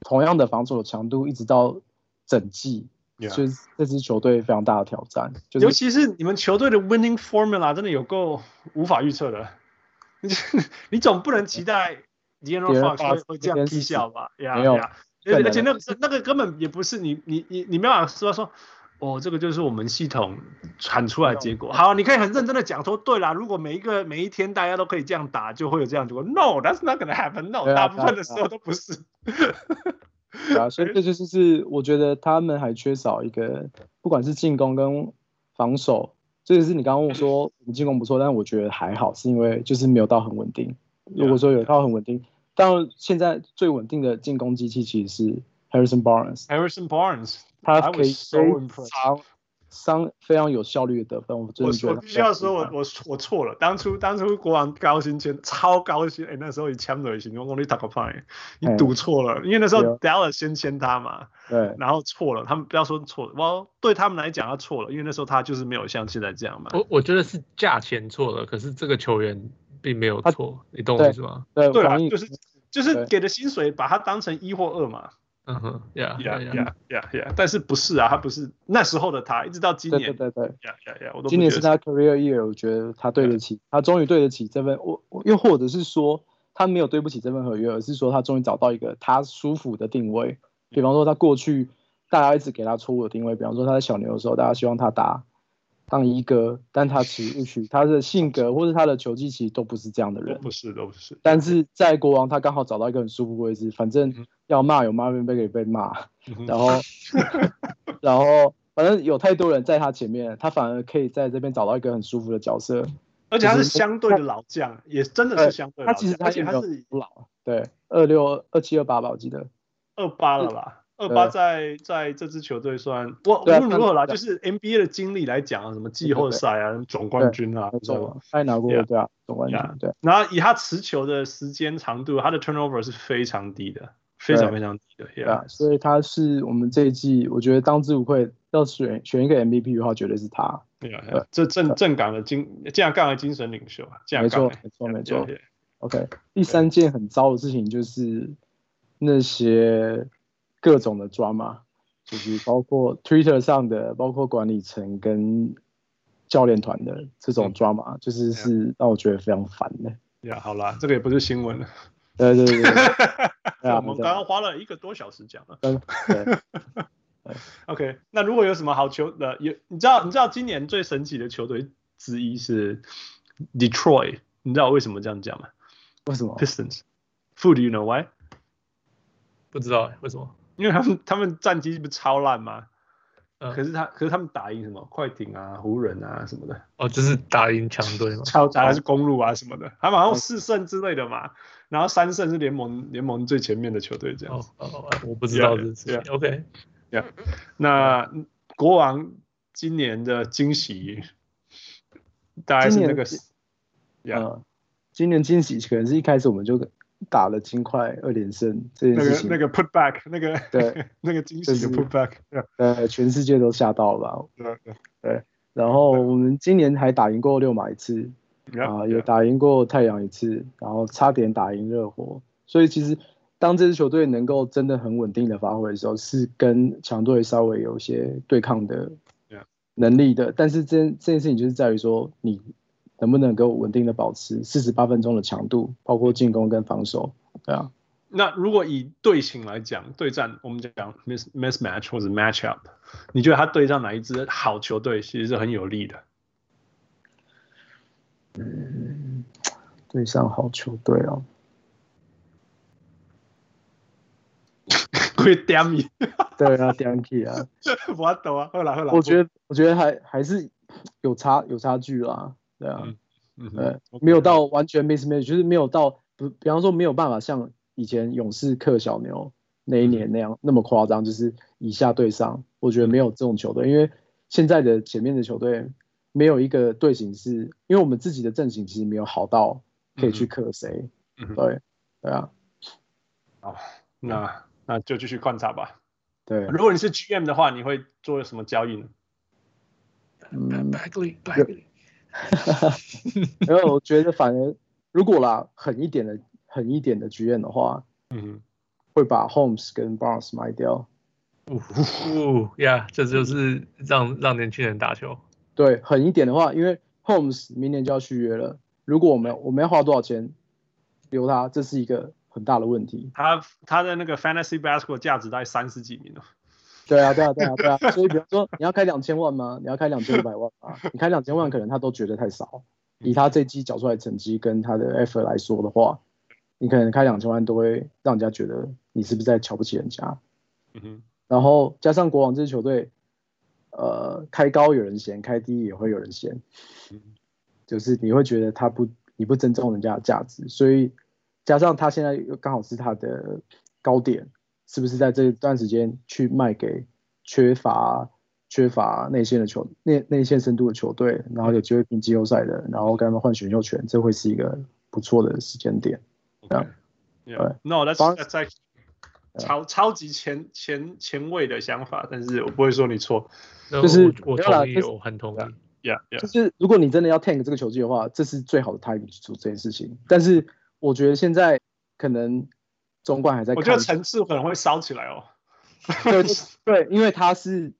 Speaker 3: 同样的防守的强度，一直到整季，就是这支球队非常大的挑战。就是、
Speaker 1: 尤其是你们球队的 winning formula 真的有够无法预测的，你 你总不能期待。De'Aaron Fox 会这样踢笑吧？呀呀，而且那个那个根本也不是你你你你没办法说说。哦，这个就是我们系统产出来的结果。好，你可以很认真的讲说，对啦，如果每一个每一天大家都可以这样打，就会有这样结果。No，that's not gonna happen。No，大部分的时候都不是。
Speaker 3: 对啊，所以 这就是是我觉得他们还缺少一个，不管是进攻跟防守，这个是你刚刚问我说 我们进攻不错，但是我觉得还好，是因为就是没有到很稳定。如果说有到很稳定，当然现在最稳定的进攻机器其实是 Harrison Barnes。
Speaker 1: Harrison Barnes。
Speaker 3: 他可以非常伤非常有效率的得分，我真的觉得。
Speaker 1: 我必须要说我我我错了，当初当初国王高薪签超高薪，哎、欸，那时候你签了一些，我讲你打个牌，你赌错了，因为那时候 Dallas 先签他嘛，
Speaker 3: 对，
Speaker 1: 然后错了，他们不要说错了，我对他们来讲他错了，因为那时候他就是没有像现在这样嘛。
Speaker 2: 我我觉得是价钱错了，可是这个球员并没有错，你懂我意思吗？
Speaker 3: 对
Speaker 1: 对啊，就是就是给的薪水把它当成一或二嘛。
Speaker 2: 嗯哼，Yeah
Speaker 1: Yeah Yeah Yeah Yeah，但是不是啊？他不是那时候的他，一直到今年，
Speaker 3: 对对对
Speaker 1: ，Yeah Yeah Yeah，我都
Speaker 3: 今年是他 career year，我觉得他对得起，他终于对得起这份。我又或者是说，他没有对不起这份合约，而是说他终于找到一个他舒服的定位。比方说，他过去大家一直给他错误的定位，比方说他在小牛的时候，大家希望他打。当一哥，但他其实也许他的性格或者他的球技其实都不是这样的人，
Speaker 1: 不是都不是。
Speaker 3: 但是在国王，他刚好找到一个很舒服的位置，反正要骂有骂被给被骂，然后 然后反正有太多人在他前面，他反而可以在这边找到一个很舒服的角色，
Speaker 1: 而且他是相对的老将，也真的是相对的老将。
Speaker 3: 他其实他也
Speaker 1: 他是
Speaker 3: 不老，对，二六二七二八吧，我记得
Speaker 1: 二八了吧。二八在在这支球队算我无论如何啦，就是 NBA 的经历来讲啊，什么季后赛啊、总冠军啊，这种
Speaker 3: 还拿过对啊，总冠军对。
Speaker 1: 然后以他持球的时间长度，他的 turnover 是非常低的，非常非常低的。对啊，
Speaker 3: 所以他是我们这一季，我觉得当之无愧要选选一个 MVP 的话，绝对是他。
Speaker 1: 对啊，这正正港的精这样干的精神领袖啊，这样干
Speaker 3: 没错没错没错。OK，第三件很糟的事情就是那些。各种的 drama，就是包括 Twitter 上的，包括管理层跟教练团的这种 drama，、嗯、就是是让我觉得非常烦的。
Speaker 1: 呀，好啦，这个也不是新闻了。
Speaker 3: 对对对，对，
Speaker 1: 我们刚刚花了一个多小时讲了。对。OK，那如果有什么好球的，有你知道你知道今年最神奇的球队之一是 Detroit，你知道为什么这样讲吗？
Speaker 3: 为什么
Speaker 1: ？Pistons，Food，do you know why？
Speaker 2: 不知道为什么？
Speaker 1: 因为他们他们战绩不是超烂吗？嗯，可是他可是他们打赢什么快艇啊、湖人啊什么的。
Speaker 2: 哦，就是打赢强队嘛。
Speaker 1: 超打还是公路啊什么的，他们好像四胜之类的嘛。然后三胜是联盟联盟最前面的球队这样。
Speaker 2: 哦哦，我不知道这是。OK，
Speaker 1: 呀，那国王今年的惊喜大概是那个，
Speaker 3: 呀，今年惊喜可能是一开始我们就。打了金块二连胜这件事情，
Speaker 1: 那个那个 put back 那个
Speaker 3: 对
Speaker 1: 那个惊喜的 put back，
Speaker 3: 呃，全世界都吓到了吧？对对对。然后我们今年还打赢过六马一次，啊，也打赢过太阳一次，然后差点打赢热火。所以其实当这支球队能够真的很稳定的发挥的时候，是跟强队稍微有些对抗的能力的。但是这这件事情就是在于说你。能不能够稳定的保持四十八分钟的强度，包括进攻跟防守，对啊。
Speaker 1: 那如果以队形来讲，对战我们讲 miss mismatch 或者 match up，你觉得他对上哪一支好球队其实是很有利的？
Speaker 3: 嗯，对上好球队哦。
Speaker 1: 会点你？
Speaker 3: 对啊，点你啊！
Speaker 1: 我懂啊，后来后来。
Speaker 3: 我觉得我觉得还还是有差有差距啦。对啊，嗯，对，没有到完全 mismatch，就是没有到不，比方说没有办法像以前勇士克小牛那一年那样那么夸张，就是以下对上。我觉得没有这种球队，因为现在的前面的球队没有一个队形是，因为我们自己的阵型其实没有好到可以去克谁。对，对啊。
Speaker 1: 好，那那就继续观察吧。
Speaker 3: 对，
Speaker 1: 如果你是 GM 的话，你会做什么交易呢？
Speaker 3: 嗯哈哈，因为我觉得反而如果啦狠一点的狠一点的局院的话，嗯，会把 Holmes 跟 Barnes 卖掉。
Speaker 2: 呜呜呀，这就是让让年轻人打球。
Speaker 3: 对，狠一点的话，因为 Holmes 明年就要续约了，如果我们我们要花多少钱留他，这是一个很大的问题。
Speaker 1: 他他的那个 fantasy basketball 价值大概三十几名哦。
Speaker 3: 对啊，对啊，对啊，对啊。所以比方说你要开两千万吗？你要开两千五百万吗？你开两千万可能他都觉得太少。以他这季缴出来的成绩跟他的 effort 来说的话，你可能开两千万都会让人家觉得你是不是在瞧不起人家。嗯哼。然后加上国王这支球队，呃，开高有人嫌，开低也会有人嫌。就是你会觉得他不，你不尊重人家的价值，所以加上他现在又刚好是他的高点，是不是在这段时间去卖给缺乏缺乏内线的球内内线深度的球队，然后有机会拼季后赛的，然后跟他们换选秀权，这会是一个不错的时间点。
Speaker 1: 对，No，that's that's 超超级前前前卫的想法，但是我不会说你错，
Speaker 3: 就是
Speaker 2: 我，我同意，我很同意。
Speaker 1: Yeah, yeah.
Speaker 3: 就是如果你真的要 tank 这个球季的话，这是最好的 timing 去做这件事情。但是我觉得现在可能中冠还在，
Speaker 1: 我觉得层次可能会烧起来哦。
Speaker 3: 对对，因为他是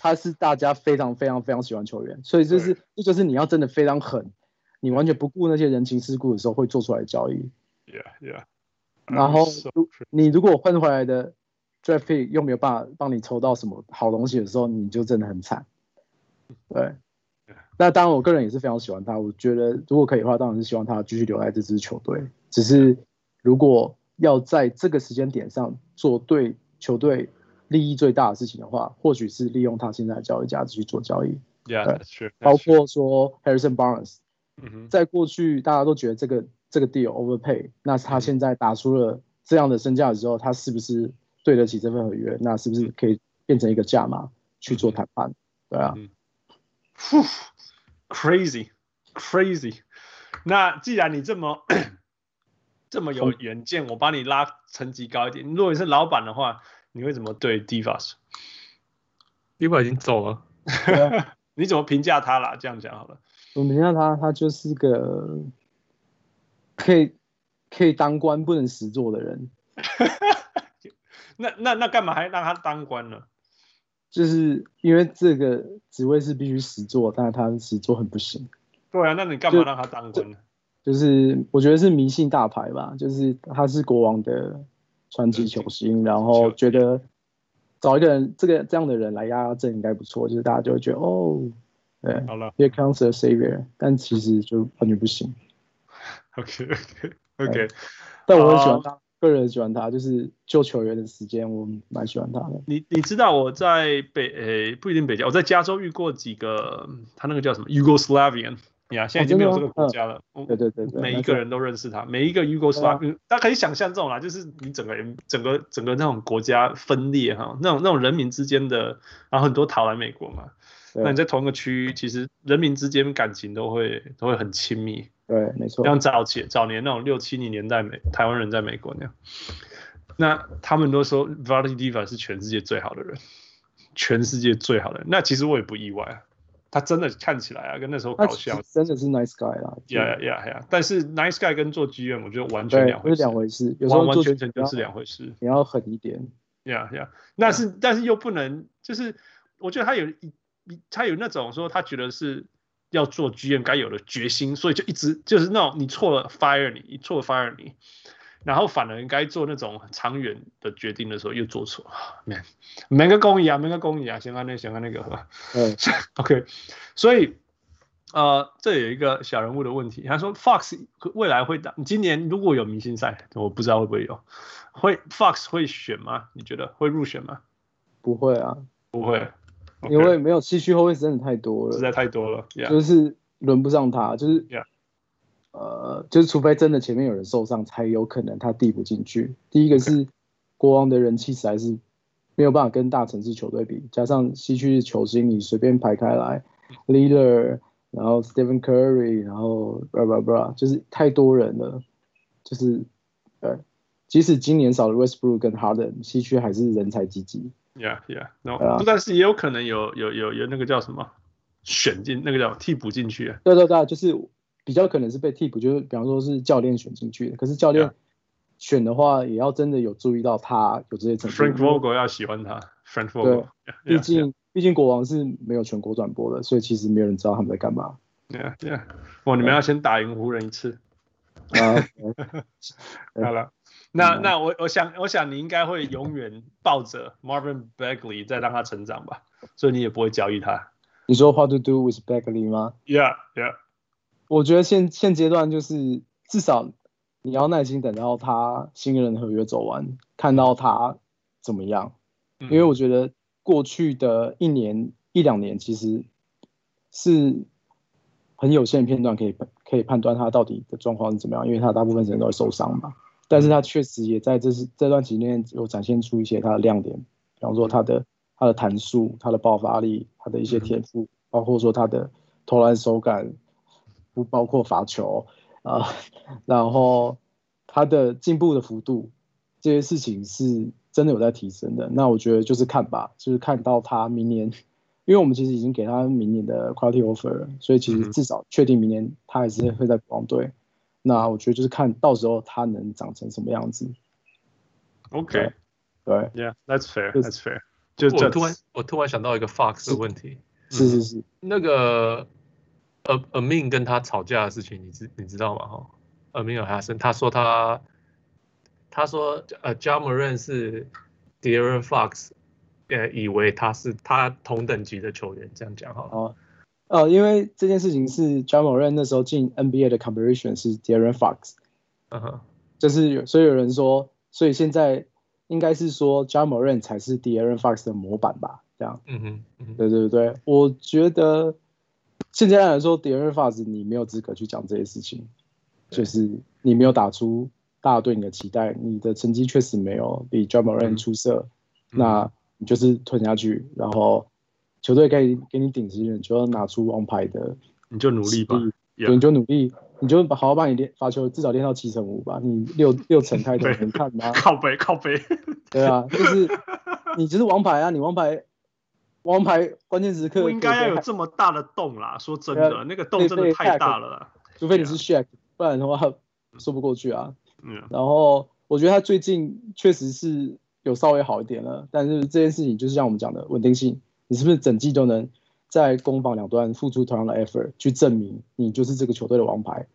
Speaker 3: 他是大家非常非常非常喜欢球员，所以就是这就是你要真的非常狠，你完全不顾那些人情世故的时候会做出来的交易。
Speaker 1: Yeah, yeah.
Speaker 3: 然后你如果换回来的 draft pick 又没有办法帮你抽到什么好东西的时候，你就真的很惨。对。那当然，我个人也是非常喜欢他。我觉得如果可以的话，当然是希望他继续留在这支球队。只是如果要在这个时间点上做对球队利益最大的事情的话，或许是利用他现在的交易价值去做交易。
Speaker 1: Yeah，
Speaker 3: 包括说 Harrison Barnes，在过去大家都觉得这个这个 deal overpay，那他现在打出了这样的身价的时候，他是不是对得起这份合约？那是不是可以变成一个价码去做谈判？对啊。
Speaker 1: Crazy, crazy。那既然你这么这么有远见，我帮你拉层级高一点。如果你是老板的话，你会怎么对 Divas？Divas
Speaker 2: 已经走了，
Speaker 1: 你怎么评价他啦？这样讲好了。
Speaker 3: 我评价他，他就是个可以可以当官不能实做的人。
Speaker 1: 那那那干嘛还让他当官呢？
Speaker 3: 就是因为这个职位是必须实做，但是他实做很不行。
Speaker 1: 对啊，那你干嘛让他当官呢？
Speaker 3: 就是我觉得是迷信大牌吧，就是他是国王的传奇球星，然后觉得找一个人这个这样的人来压压阵应该不错，就是大家就会觉得哦，对，
Speaker 1: 好了
Speaker 3: ，Here comes a savior，但其实就完全不行。
Speaker 1: OK OK OK，
Speaker 3: 但我很喜欢他。个人喜欢他，就是救球员的时间，我蛮喜欢他的。
Speaker 1: 你你知道我在北诶、欸、不一定北加，我在加州遇过几个，他那个叫什么 Yugoslavian 呀，现在已经没有这个国家了。
Speaker 3: 对对对对，
Speaker 1: 每一个人都认识他，每一个 Yugoslavian，大家可以想象这种啦，就是你整个人整个整个那种国家分裂哈，那种那种人民之间的，然后很多逃来美国嘛，那你在同一个区域，其实人民之间感情都会都会很亲密。
Speaker 3: 对，没错。
Speaker 1: 像早期早年那种六七零年代美台湾人在美国那样，那他们都说 Vlade Divac 是全世界最好的人，全世界最好的人。那其实我也不意外啊，他真的看起来啊，跟那时候搞笑，
Speaker 3: 真的是 nice guy 啦。
Speaker 1: Yeah yeah yeah，但是 nice guy 跟做 GM 我觉得完全两回事，
Speaker 3: 两回事，有时候
Speaker 1: 完完全全就是两回事。
Speaker 3: 你要狠一点。
Speaker 1: Yeah yeah，那是但是又不能，就是我觉得他有一他有那种说他觉得是。要做 GM 该有的决心，所以就一直就是那种你错了 fire 你，你错了 fire 你，然后反而应该做那种长远的决定的时候又做错，man，没个公义啊，没个公义啊，先看那个，先看那个，吧？嗯，OK，所以呃，这有一个小人物的问题，他说 Fox 未来会打，今年如果有明星赛，我不知道会不会有，会 Fox 会选吗？你觉得会入选吗？
Speaker 3: 不会啊，
Speaker 1: 不会。
Speaker 3: Okay. 因为没有西区后卫真的太多了，
Speaker 1: 实在太多了，yeah.
Speaker 3: 就是轮不上他，就是
Speaker 1: ，yeah.
Speaker 3: 呃，就是除非真的前面有人受伤，才有可能他递补进去。第一个是国王的人气实在是没有办法跟大城市球队比，加上西区的球星你随便排开来，Leader，然后 Stephen Curry，然后 blah blah blah，就是太多人了，就是呃，即使今年少了 Westbrook 跟 Harden，西区还是人才济济。
Speaker 1: Yeah, yeah, no. 啊、但是也有可能有有有有那个叫什么选进那个叫替补进去。
Speaker 3: 对对对，就是比较可能是被替补，就是比方说是教练选进去的。可是教练选的话，也要真的有注意到他有这些成绩。
Speaker 1: Frank Vogel 要喜欢他，Frank Vogel。
Speaker 3: 对，毕竟毕竟国王是没有全国转播的，所以其实没有人知道他们在干嘛。
Speaker 1: Yeah, yeah. 哇，你们要先打赢湖人一次。
Speaker 3: 啊，
Speaker 1: 好了。那那我我想我想你应该会永远抱着 Marvin Bagley 再让他成长吧，所以你也不会交易他。
Speaker 3: 你说 What to do with Bagley 吗
Speaker 1: ？Yeah, yeah。
Speaker 3: 我觉得现现阶段就是至少你要耐心等到他新人合约走完，看到他怎么样。因为我觉得过去的一年一两年其实是很有限的片段可以可以判断他到底的状况是怎么样，因为他大部分时间都会受伤嘛。但是他确实也在这是这段期间有展现出一些他的亮点，比方说他的他的弹速、他的爆发力、他的一些天赋，包括说他的投篮手感，不包括罚球啊、呃，然后他的进步的幅度，这些事情是真的有在提升的。那我觉得就是看吧，就是看到他明年，因为我们其实已经给他明年的 quality offer，了所以其实至少确定明年他还是会在国王队。那我觉得就是看到时候他能长成什么样子。
Speaker 1: OK，
Speaker 3: 对
Speaker 1: ，Yeah，that's fair，that's fair。
Speaker 2: 就我突然我突然想到一个 Fox 的问题，
Speaker 3: 是是是，
Speaker 2: 那个呃 Amin 跟他吵架的事情，你知你知道吗？哈，Amin Elhassan，他说他他说呃 Ja Morant 是 De'Aaron Fox，呃以为他是他同等级的球员，这样讲哈。
Speaker 3: 呃，因为这件事情是 Ja Morant 那时候进 NBA 的 competition 是 De'Aaron Fox，
Speaker 2: 嗯哼，
Speaker 3: 就是有所以有人说，所以现在应该是说 Ja Morant 才是 De'Aaron Fox 的模板吧？这样，
Speaker 2: 嗯哼，嗯哼，
Speaker 3: 对对对，我觉得现在来说 De'Aaron Fox 你没有资格去讲这些事情，就是你没有打出大家对你的期待，你的成绩确实没有比 Ja Morant 出色，嗯，那你就是吞下去，然后。球队可以给你顶级，你就要拿出王牌的，
Speaker 1: 你就努力吧，
Speaker 3: 对，你就努力，你就好好把你练罚球至少练到七成五吧，你六六成太多你看吗？
Speaker 1: 靠背靠背，
Speaker 3: 对啊，就是你就是王牌啊，你王牌，王牌关键时刻
Speaker 1: 不应该要有这么大的洞啦，说真的，那个洞真的太大了，
Speaker 3: 除非你是 Shaq，不然的话说不过去啊。嗯，然后我觉得他最近确实是有稍微好一点了，但是这件事情就是像我们讲的稳定性。你是不是整季都能在攻防两端付出同样的 effort 去证明你就是这个球队的王牌？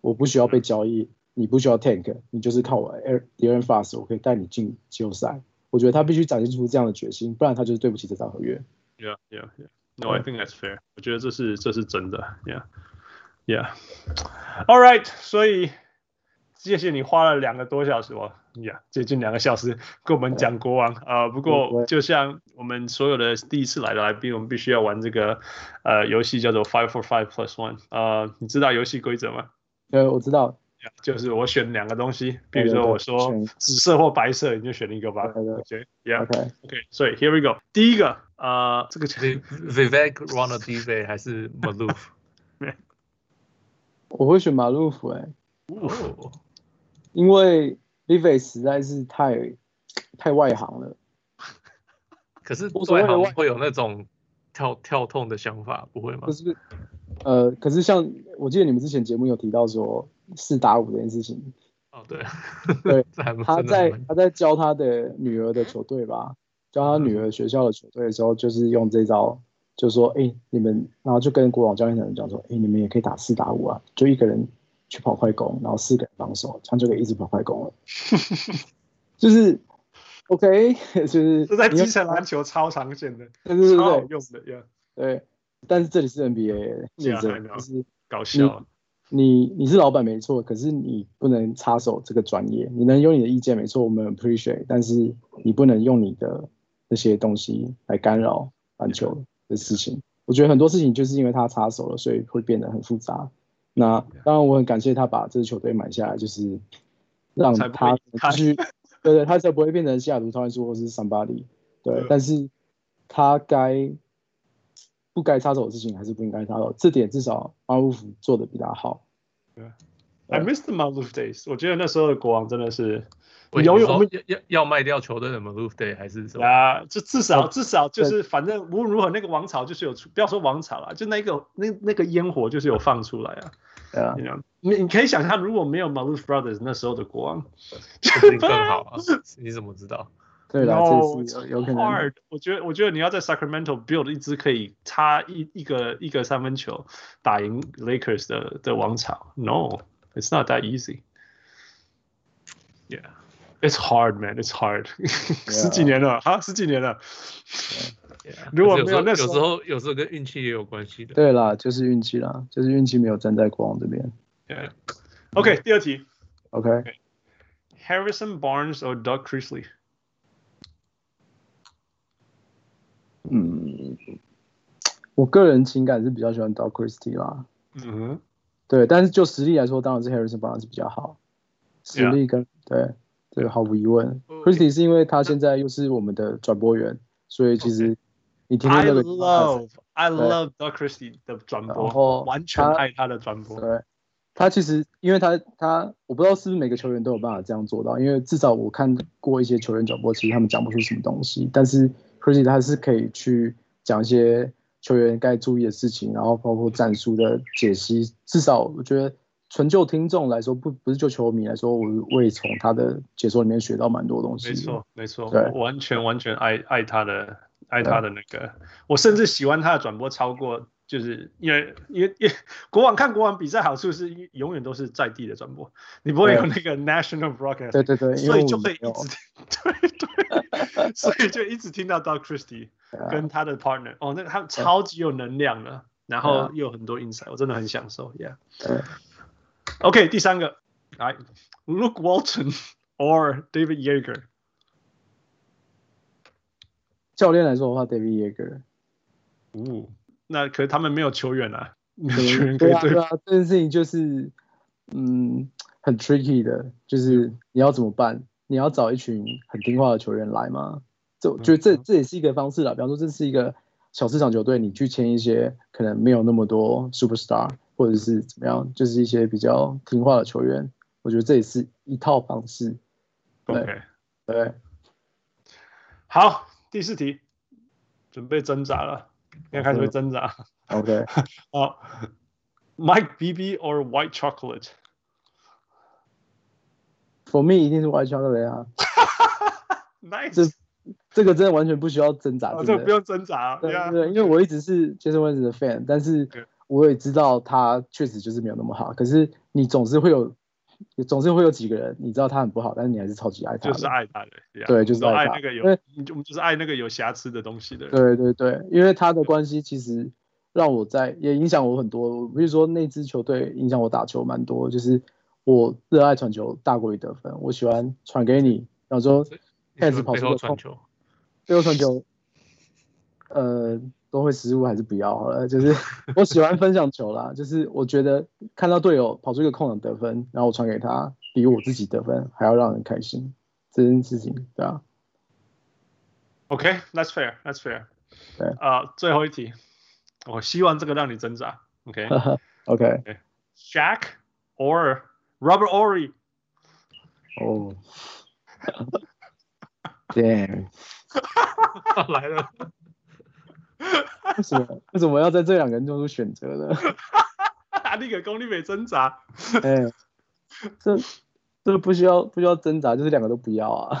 Speaker 3: 我不需要被交易，你不需要 tank，你就是靠我 De'Aaron Fast，我可以带你进季后赛。我觉得他必须展现出这样的决心，不然他就是对不起这张合约。
Speaker 1: Yeah, yeah, yeah. No, I think that's fair. 我觉得这是这是真的。Yeah, yeah. All right. 所以。谢谢你花了两个多小时哦，呀，接近两个小时跟我们讲国王啊、呃。不过就像我们所有的第一次来的来宾，我们必须要玩这个呃游戏，叫做 Five for Five Plus One。呃，你知道游戏规则吗？
Speaker 3: 呃，我知道，
Speaker 1: 就是我选两个东西，比如说我说紫色或白色，你就选一个吧。OK，Yeah，OK，所以 Here we go。第一个啊、呃，这个就是
Speaker 2: Vivek Ranadive 还是 Maloof？
Speaker 3: 我会选 Maloof 哎。哦因为 Vivek 实在是太太外行了，
Speaker 2: 可是外行会有那种跳跳痛的想法，不会吗？
Speaker 3: 不是，呃，可是像我记得你们之前节目有提到说四打五这件事情，
Speaker 2: 哦 对，
Speaker 3: 对，他在他在教他的女儿的球队吧，教他女儿学校的球队的时候，就是用这招，就说哎你们，然后就跟国王教练讲说，哎你们也可以打四打五啊，就一个人。去跑快攻，然后四个人防守，这样就可以一直跑快攻了。就是 OK，就是
Speaker 1: 这在基层篮球超常见的，
Speaker 3: 对对对，
Speaker 1: 超好用的，yeah.
Speaker 3: 对。但是这里是 NBA，是这样，就是
Speaker 1: 搞笑。
Speaker 3: 你你是老板没错，可是你不能插手这个专业。你能有你的意见没错，我们 appreciate，但是你不能用你的那些东西来干扰篮球的事情。我觉得很多事情就是因为他插手了，所以会变得很复杂。那当然，我很感谢他把这支球队买下来，就是让他继续，对对，他才不会变成西雅图超音速或是桑巴利，对。但是他该不该插手的事情还是不应该插手，这点至少马鲁夫做的比他好。
Speaker 1: 对，I missed the Maloof days。我觉得那时候的国王真的是。
Speaker 2: 有有我们要要要卖掉球队的 Maloof Day 还是什么？
Speaker 1: 啊，就至少至少就是反正无论如何那个王朝就是有出，不要说王朝了，就那个那那个烟火就是有放出来啊。
Speaker 3: 对啊，
Speaker 1: 你你可以想象如果没有 Maloof Brothers 那时候的国王，
Speaker 2: 肯定更好啊。你怎么知道？
Speaker 3: 对啦，这是有可能。
Speaker 1: Hard，我觉得我觉得你要在 Sacramento build 一支可以插一一个一个三分球打赢 Lakers 的的王朝，No，it's not that easy。 Yeah, it's hard, man. It's hard. 十几年了，哈，十几年了。如果没有那时
Speaker 2: 候，有时候有时候跟运气也有关系的。
Speaker 3: 对啦，就是运气啦，就是运气没有站在国王这边。
Speaker 1: Yeah. OK，第二题。OK。Harrison Barnes or Doug Chrisley？
Speaker 3: 嗯，我个人情感是比较喜欢 Doug Christie 啦。
Speaker 1: 嗯哼。
Speaker 3: 对，但是就实力来说，当然是 Harrison Barnes 比较好。实力跟
Speaker 1: Yeah.
Speaker 3: 对，这个毫无疑问。Christie 是因为他现在又是我们的转播员，所以其实你听到那个
Speaker 1: I love I love Doug Christie 的转播，完全爱他的转播。
Speaker 3: 对，他其实因为他他我不知道是不是每个球员都有办法这样做到，因为至少我看过一些球员转播，其实他们讲不出什么东西，但是 Christie 他是可以去讲一些球员该注意的事情，然后包括战术的解析，至少我觉得。纯就听众来说，不不是就球迷来说，我我也从他的解说里面学到蛮多东西。
Speaker 1: 没错，没错，
Speaker 3: 对，
Speaker 1: 我完全完全爱爱他的爱他的那个，我甚至喜欢他的转播超过，就是因为因为因为国王看国王比赛好处是永远都是在地的转播，你不会有那个 national broadcast，
Speaker 3: 对对对，
Speaker 1: 所以就会一直 对对，所以就一直听到 Doug Christie 跟他的 partner，哦，那个他超级有能量的，然后又有很多 insight，我真的很享受，Yeah。OK，第三个，来，Luke Walton or David Yeager。
Speaker 3: 教练来说的话，David Yeager。
Speaker 1: 哦，那可是他们没有球员啊，没有球员可以对。
Speaker 3: 对啊，这件事情就是，嗯，很 tricky 的，就是你要怎么办？你要找一群很听话的球员来吗？这我觉得这这也是一个方式啦。比方说，这是一个小市场球队，你去签一些可能没有那么多 superstar。或者是怎么样，就是一些比较听话的球员，我觉得这也是一套方式。对
Speaker 1: OK，
Speaker 3: 对，
Speaker 1: 好，第四题，准备挣扎了，现在开始会挣扎。
Speaker 3: OK，
Speaker 1: 好，Mike Bibby or White Chocolate？For
Speaker 3: me 一定是 White Chocolate 啊。
Speaker 1: Nice，
Speaker 3: 这这个真的完全不需要挣扎，
Speaker 1: 哦、这个不用挣扎、啊。
Speaker 3: 对对，因为我一直是 Jason Wentz 的 fan，但是。我也知道他确实就是没有那么好，可是你总是会有，总是会有几个人，你知道他很不好，但是你还是超级爱他，
Speaker 1: 就是爱他的，
Speaker 3: 对，就是爱，
Speaker 1: 爱那个有，
Speaker 3: 因为
Speaker 1: 我们就是爱那个有瑕疵的东西的人。
Speaker 3: 对对对，因为他的关系其实让我在也影响我很多，比如说那支球队影响我打球蛮多，就是我热爱传球大过于得分，我喜欢传给你，然后说开始跑出个传球，最后传球，呃。都会失误还是不要好了，就是 我喜欢分享球啦，就是我觉得看到队友跑出一个空档得分，然后我传给他，比我自己得分还要让人开心，这件事情对啊。
Speaker 1: OK，that's fair，that's fair。
Speaker 3: 对
Speaker 1: 啊，uh, 最后一题，我希望这个让你挣扎。OK，OK。Shaq or Robert Horry？
Speaker 3: 哦。Damn。
Speaker 1: 来了。
Speaker 3: 为什么为什么要在这两个人中做选择呢？
Speaker 1: 那个功力没挣扎。
Speaker 3: 哎、欸，这这不需要不需要挣扎，就是两个都不要啊。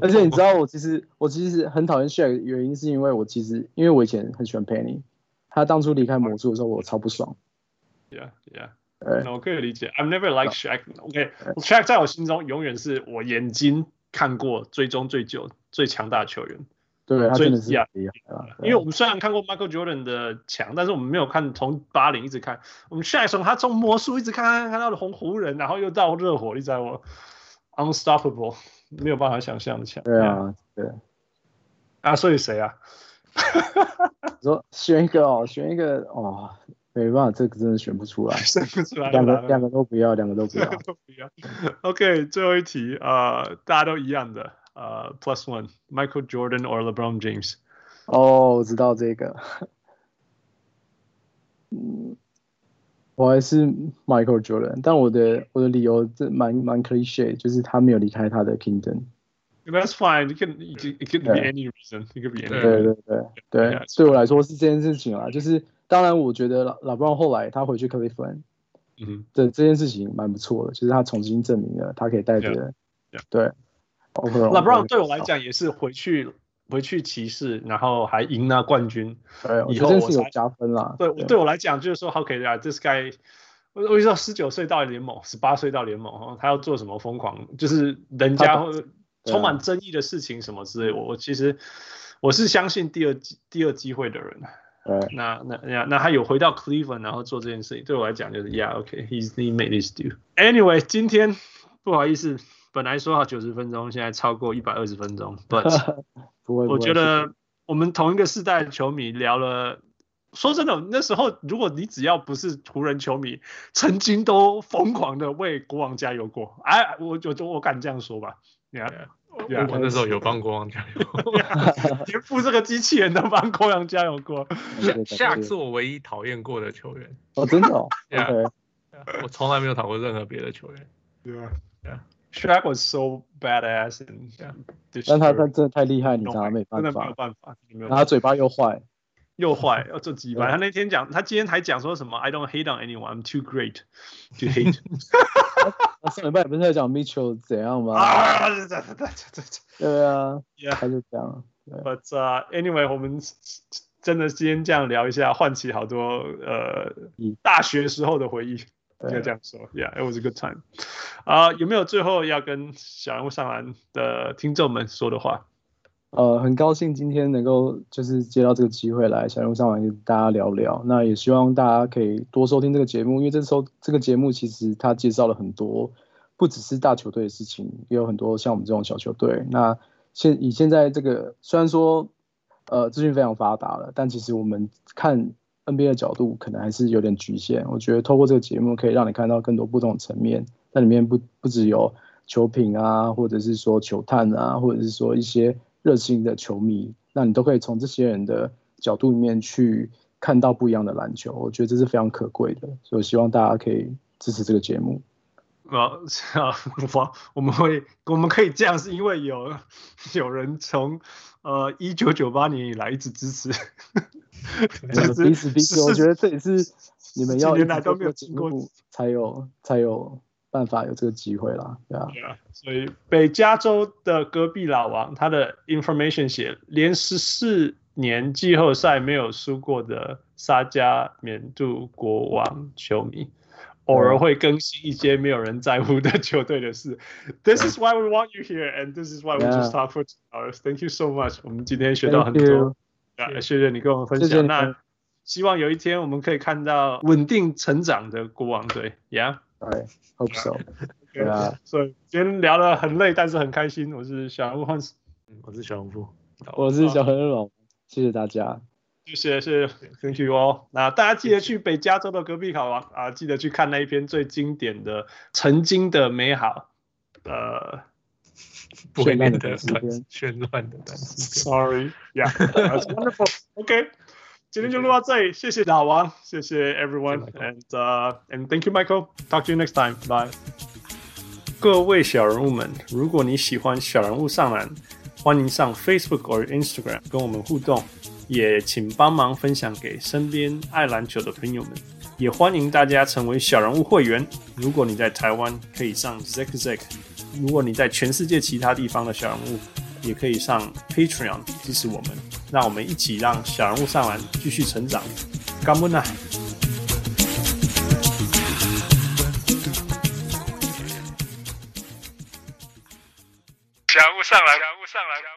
Speaker 3: 而且你知道，我其实我其实很讨厌 Shaq 的原因是因为我其实因为我以前很喜欢 Penny，他当初离开魔术的时候，我超不爽。
Speaker 1: Yeah, yeah.
Speaker 3: 对，
Speaker 1: 我可以理解。I've never liked Shaq. OK，Shaq 在我心中永远是我眼睛看过追踪最久、最强大的球员。
Speaker 3: 对，他真的是
Speaker 1: 厉害，因为我们虽然看过 Michael Jordan 的强，但是我们没有看从八零一直看，我们下一从他从魔术一直看看看到的红湖人，然后又到热火，你知道吗？Unstoppable，没有办法想象的强。
Speaker 3: 对啊，对。
Speaker 1: 啊，所以谁啊？
Speaker 3: 说选一个哦，选一个哦，没办法，这个真的选不出来，
Speaker 1: 选不出来，
Speaker 3: 两个两个都不要，两个都不要，
Speaker 1: 都不要。OK，最后一题啊、呃，大家都一样的。呃、uh,，Plus One，Michael Jordan or LeBron James？
Speaker 3: 哦，oh, 我知道这个。嗯，我还是 Michael Jordan，但我的我的理由这蛮蛮 cliche，就是他没有离开他的
Speaker 1: Kingdom。That's fine. It can it can be any reason. It can be any.
Speaker 3: 对对对对，对，对我来说是这件事情啊，就是当然我觉得 LeBron 后来他回去 Cleveland，嗯哼，这这件事情蛮不错的，就是他重新证明了他可以带着，yeah, yeah. 对。
Speaker 1: 那 LeBron 对我来讲也是回去回去骑士，然后还赢了冠军。
Speaker 3: 对，以后我是有加分啦。
Speaker 1: 对，对我来讲就是说，OK 啊，this guy 我我知道十九岁到联盟，十八岁到联盟，他要做什么疯狂，就是人家充满争议的事情什么之类。我我其实我是相信第二机第二机会的人。那那那那他有回到 Cleveland 然后做这件事情，对我来讲就是 Yeah，OK，He he made his due。Anyway，今天不好意思，本来说好九十分钟，现在超过一百二十分钟。But 我觉得我们同一个世代的球迷聊了。说真的，那时候如果你只要不是湖人球迷，曾经都疯狂的为国王加油过。哎，我我我敢这样说吧。你看，
Speaker 2: 我那时候有帮国王加油，
Speaker 1: 连付这个机器人都帮国王加油过。
Speaker 2: 夏克是我唯一讨厌过的球员。
Speaker 3: 哦，真的哦。
Speaker 2: 我从来没有讨过任何别的球员。
Speaker 1: 对啊。Shaq was so badass，
Speaker 3: 但他他真的太厉害，你知道没办法，
Speaker 1: 真的没有办法。
Speaker 3: 然后他嘴巴又坏。
Speaker 1: 又坏，要做几百。他那天讲，他今天还讲说什么？I don't hate on anyone, I'm too great to hate。
Speaker 3: 他上礼拜不是在讲 Mitchell 怎样吗？
Speaker 1: 啊，对对对对对。
Speaker 3: 对啊，他就这样。
Speaker 1: But anyway，我们真的今天这样聊一下，唤起好多呃大学时候的回忆，应该这样说。Yeah，it was a good time。啊，有没有最后要跟小人物上篮的听众们说的话？
Speaker 3: 呃，很高兴今天能够就是接到这个机会来小人物上篮跟大家聊聊。那也希望大家可以多收听这个节目，因为这时候这个节目其实它介绍了很多，不只是大球队的事情，也有很多像我们这种小球队。那现以现在这个虽然说呃资讯非常发达了，但其实我们看 NBA 的角度可能还是有点局限。我觉得透过这个节目可以让你看到更多不同层面，在里面不不只有球评啊，或者是说球探啊，或者是说一些。热心的球迷，那你都可以从这些人的角度里面去看到不一样的篮球，我觉得这是非常可贵的，所以我希望大家可以支持这个节目。
Speaker 1: 啊啊，我 我们会我们可以这样，是因为有有人从呃一九九八年以来一直支持，
Speaker 3: 彼此彼此，我觉得这也是你们要原来都没有经过才有才有。办法有这个机会啦，对啊。对啊，
Speaker 1: 所以北加州的隔壁老王，他的 information 写，连十四年季后赛没有输过的沙加缅度国王球迷，偶尔会更新一些没有人在乎的球队的事。This is why we want you here, and this is why we just talk for two hours. Thank you so much. 我们今天学到很多，啊，谢谢你跟我们分享。那希望有一天我们可以看到稳定成长的国王队，Yeah。
Speaker 3: 哎，hope so。对啊，
Speaker 1: 所以今天聊得很累，但是很开心。我是小人物汉斯，
Speaker 2: 我是小人物，
Speaker 3: 我是小黑龙。谢谢大家，
Speaker 1: 谢谢谢谢，Thank you all。那大家记得去北加州的隔壁考王啊，记得去看那一篇最经典的《曾经的美好》呃，
Speaker 2: 绚烂的绚烂的。
Speaker 1: Sorry，Yeah，that's wonderful。OK。今天就录到这里，谢谢老王，谢谢 everyone，and uh and thank you Michael. Talk to you next time. Bye. 各位小人物们，如果你喜欢小人物上篮，欢迎上 Facebook 或 Instagram 跟我们互动，也请帮忙分享给身边爱篮球的朋友们。也欢迎大家成为小人物会员。如果你在台湾，可以上 Zack Zack；如果你在全世界其他地方的小人物，也可以上 Patreon 支持我们。让我们一起让小人物上篮继续成长。干不呢？小人物上来，小人物上来。